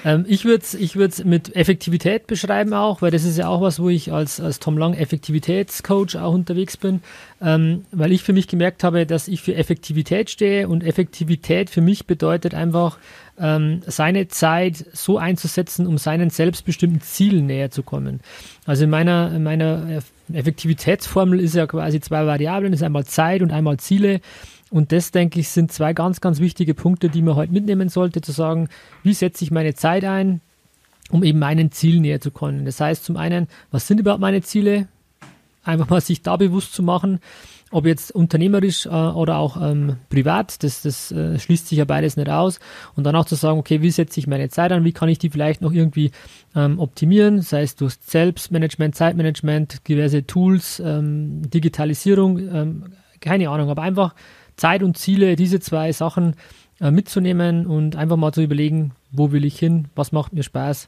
Ähm, ich würde es ich würd's mit Effektivität beschreiben auch, weil das ist ja auch was, wo ich als, als Tom Lang Effektivitätscoach auch unterwegs bin, ähm, weil ich für mich gemerkt habe, dass ich für Effektivität stehe und Effektivität für mich bedeutet einfach, ähm, seine Zeit so einzusetzen, um seinen selbstbestimmten Zielen näher zu kommen. Also in meiner, in meiner Effektivitätsformel ist ja quasi zwei Variablen, ist einmal Zeit und einmal Ziele. Und das, denke ich, sind zwei ganz, ganz wichtige Punkte, die man heute mitnehmen sollte, zu sagen, wie setze ich meine Zeit ein, um eben meinen Zielen näher zu kommen. Das heißt zum einen, was sind überhaupt meine Ziele? Einfach mal sich da bewusst zu machen, ob jetzt unternehmerisch äh, oder auch ähm, privat, das, das äh, schließt sich ja beides nicht aus. Und dann auch zu sagen, okay, wie setze ich meine Zeit an, wie kann ich die vielleicht noch irgendwie ähm, optimieren, sei es durch Selbstmanagement, Zeitmanagement, diverse Tools, ähm, Digitalisierung, ähm, keine Ahnung, aber einfach Zeit und Ziele, diese zwei Sachen äh, mitzunehmen und einfach mal zu überlegen, wo will ich hin, was macht mir Spaß.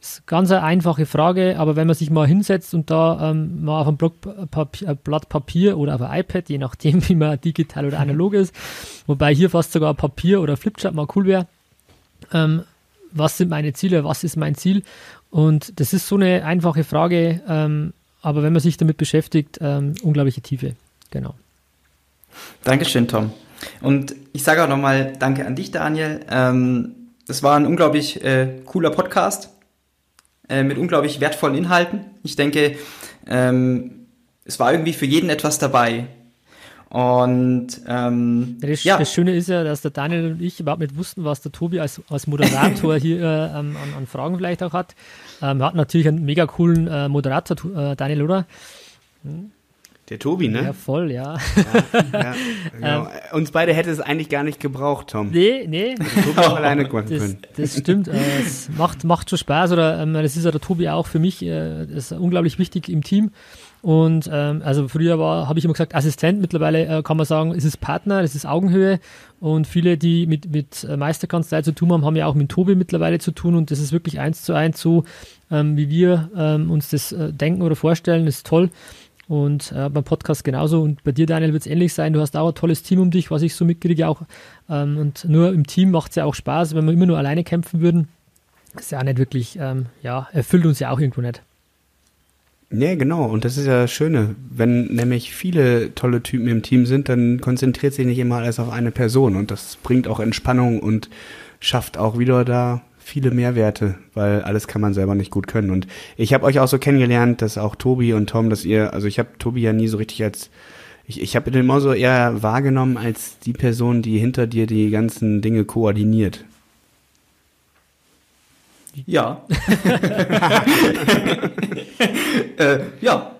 Das ist ganz eine einfache Frage, aber wenn man sich mal hinsetzt und da ähm, mal auf einem Block Papier, äh, Blatt Papier oder auf ein iPad, je nachdem, <laughs> wie man digital oder analog ist, wobei hier fast sogar Papier oder Flipchart mal cool wäre, ähm, was sind meine Ziele, was ist mein Ziel? Und das ist so eine einfache Frage, ähm, aber wenn man sich damit beschäftigt, ähm, unglaubliche Tiefe. Genau. Dankeschön, Tom. Und ich sage auch nochmal Danke an dich, Daniel. Ähm, das war ein unglaublich äh, cooler Podcast äh, mit unglaublich wertvollen Inhalten. Ich denke, ähm, es war irgendwie für jeden etwas dabei. Und ähm, das, ja. das Schöne ist ja, dass der Daniel und ich überhaupt nicht wussten, was der Tobi als, als Moderator <laughs> hier äh, an, an, Fragen vielleicht auch hat. Ähm, er hat natürlich einen mega coolen äh, Moderator, äh, Daniel, oder? Hm? Der Tobi, ne? Ja, voll, ja. ja, ja <laughs> genau. ähm, Uns beide hätte es eigentlich gar nicht gebraucht, Tom. Nee, nee. Tobi auch <laughs> alleine machen können. Das stimmt. Äh, es macht, macht schon Spaß. Oder ähm, das ist ja der Tobi auch für mich. Äh, ist unglaublich wichtig im Team. Und ähm, also früher war, habe ich immer gesagt, Assistent, mittlerweile äh, kann man sagen, es ist Partner, es ist Augenhöhe. Und viele, die mit, mit Meisterkanzlei zu tun haben, haben ja auch mit Tobi mittlerweile zu tun. Und das ist wirklich eins zu eins so, ähm, wie wir ähm, uns das äh, denken oder vorstellen. Das ist toll. Und äh, beim Podcast genauso. Und bei dir, Daniel, wird es ähnlich sein. Du hast auch ein tolles Team um dich, was ich so mitkriege auch. Ähm, und nur im Team macht es ja auch Spaß. Wenn wir immer nur alleine kämpfen würden, ist ja auch nicht wirklich, ähm, ja, erfüllt uns ja auch irgendwo nicht. Ja, genau. Und das ist ja das Schöne. Wenn nämlich viele tolle Typen im Team sind, dann konzentriert sich nicht immer alles auf eine Person. Und das bringt auch Entspannung und schafft auch wieder da viele Mehrwerte, weil alles kann man selber nicht gut können. Und ich habe euch auch so kennengelernt, dass auch Tobi und Tom, dass ihr, also ich habe Tobi ja nie so richtig als, ich, ich habe ihn immer so eher wahrgenommen als die Person, die hinter dir die ganzen Dinge koordiniert. Ja. <laughs> <laughs> äh, ja.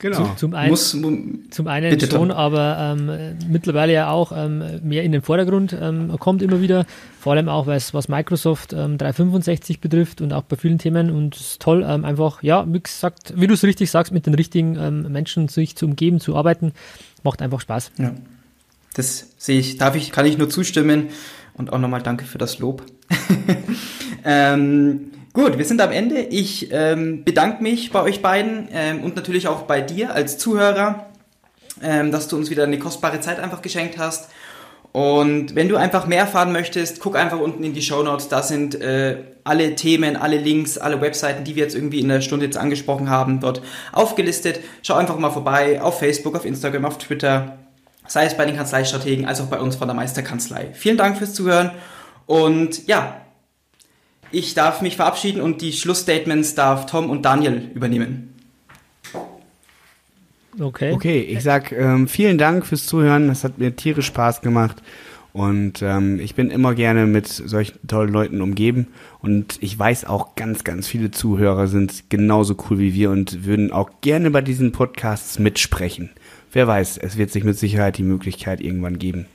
Genau. Zum, zum, ein, Muss, zum einen bitte, schon, aber ähm, mittlerweile ja auch ähm, mehr in den Vordergrund ähm, kommt immer wieder. Vor allem auch, was, was Microsoft 365 ähm, betrifft und auch bei vielen Themen. Und es ist toll, ähm, einfach, ja, wie gesagt, wie du es richtig sagst, mit den richtigen ähm, Menschen sich zu umgeben, zu arbeiten, macht einfach Spaß. Ja. Das sehe ich, darf ich, kann ich nur zustimmen. Und auch nochmal danke für das Lob. <laughs> ähm, gut, wir sind am Ende. Ich ähm, bedanke mich bei euch beiden ähm, und natürlich auch bei dir als Zuhörer, ähm, dass du uns wieder eine kostbare Zeit einfach geschenkt hast. Und wenn du einfach mehr erfahren möchtest, guck einfach unten in die Show Notes. Da sind äh, alle Themen, alle Links, alle Webseiten, die wir jetzt irgendwie in der Stunde jetzt angesprochen haben, dort aufgelistet. Schau einfach mal vorbei auf Facebook, auf Instagram, auf Twitter sei es bei den Kanzleistrategen als auch bei uns von der Meisterkanzlei. Vielen Dank fürs Zuhören und ja, ich darf mich verabschieden und die Schlussstatements darf Tom und Daniel übernehmen. Okay. Okay, ich sag ähm, vielen Dank fürs Zuhören. Das hat mir tierisch Spaß gemacht. Und ähm, ich bin immer gerne mit solchen tollen Leuten umgeben. Und ich weiß auch, ganz, ganz viele Zuhörer sind genauso cool wie wir und würden auch gerne bei diesen Podcasts mitsprechen wer weiß, es wird sich mit Sicherheit die Möglichkeit irgendwann geben.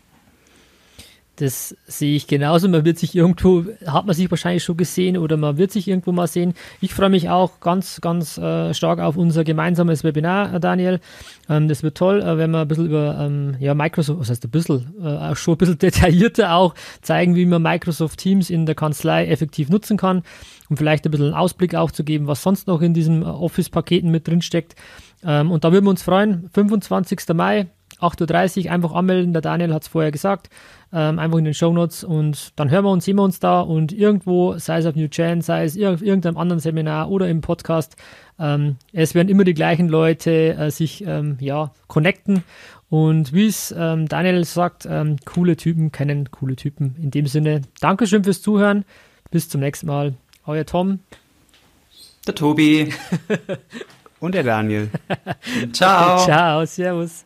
Das sehe ich genauso. Man wird sich irgendwo, hat man sich wahrscheinlich schon gesehen oder man wird sich irgendwo mal sehen. Ich freue mich auch ganz, ganz äh, stark auf unser gemeinsames Webinar, äh, Daniel. Ähm, das wird toll, äh, wenn wir ein bisschen über ähm, ja, Microsoft, was heißt ein bisschen, äh, schon ein bisschen <laughs> detaillierter auch zeigen, wie man Microsoft Teams in der Kanzlei effektiv nutzen kann um vielleicht ein bisschen einen Ausblick auch zu geben, was sonst noch in diesen äh, Office-Paketen mit drin steckt. Ähm, und da würden wir uns freuen, 25. Mai, 8.30 Uhr, einfach anmelden. Der Daniel hat es vorher gesagt. Ähm, einfach in den Show Notes und dann hören wir uns, sehen wir uns da und irgendwo, sei es auf New Gen, sei es auf irgendeinem anderen Seminar oder im Podcast, ähm, es werden immer die gleichen Leute äh, sich ähm, ja, connecten und wie es ähm, Daniel sagt, ähm, coole Typen kennen coole Typen. In dem Sinne, Dankeschön fürs Zuhören. Bis zum nächsten Mal. Euer Tom. Der Tobi. <laughs> Und der Daniel. <laughs> Ciao. Ciao, servus.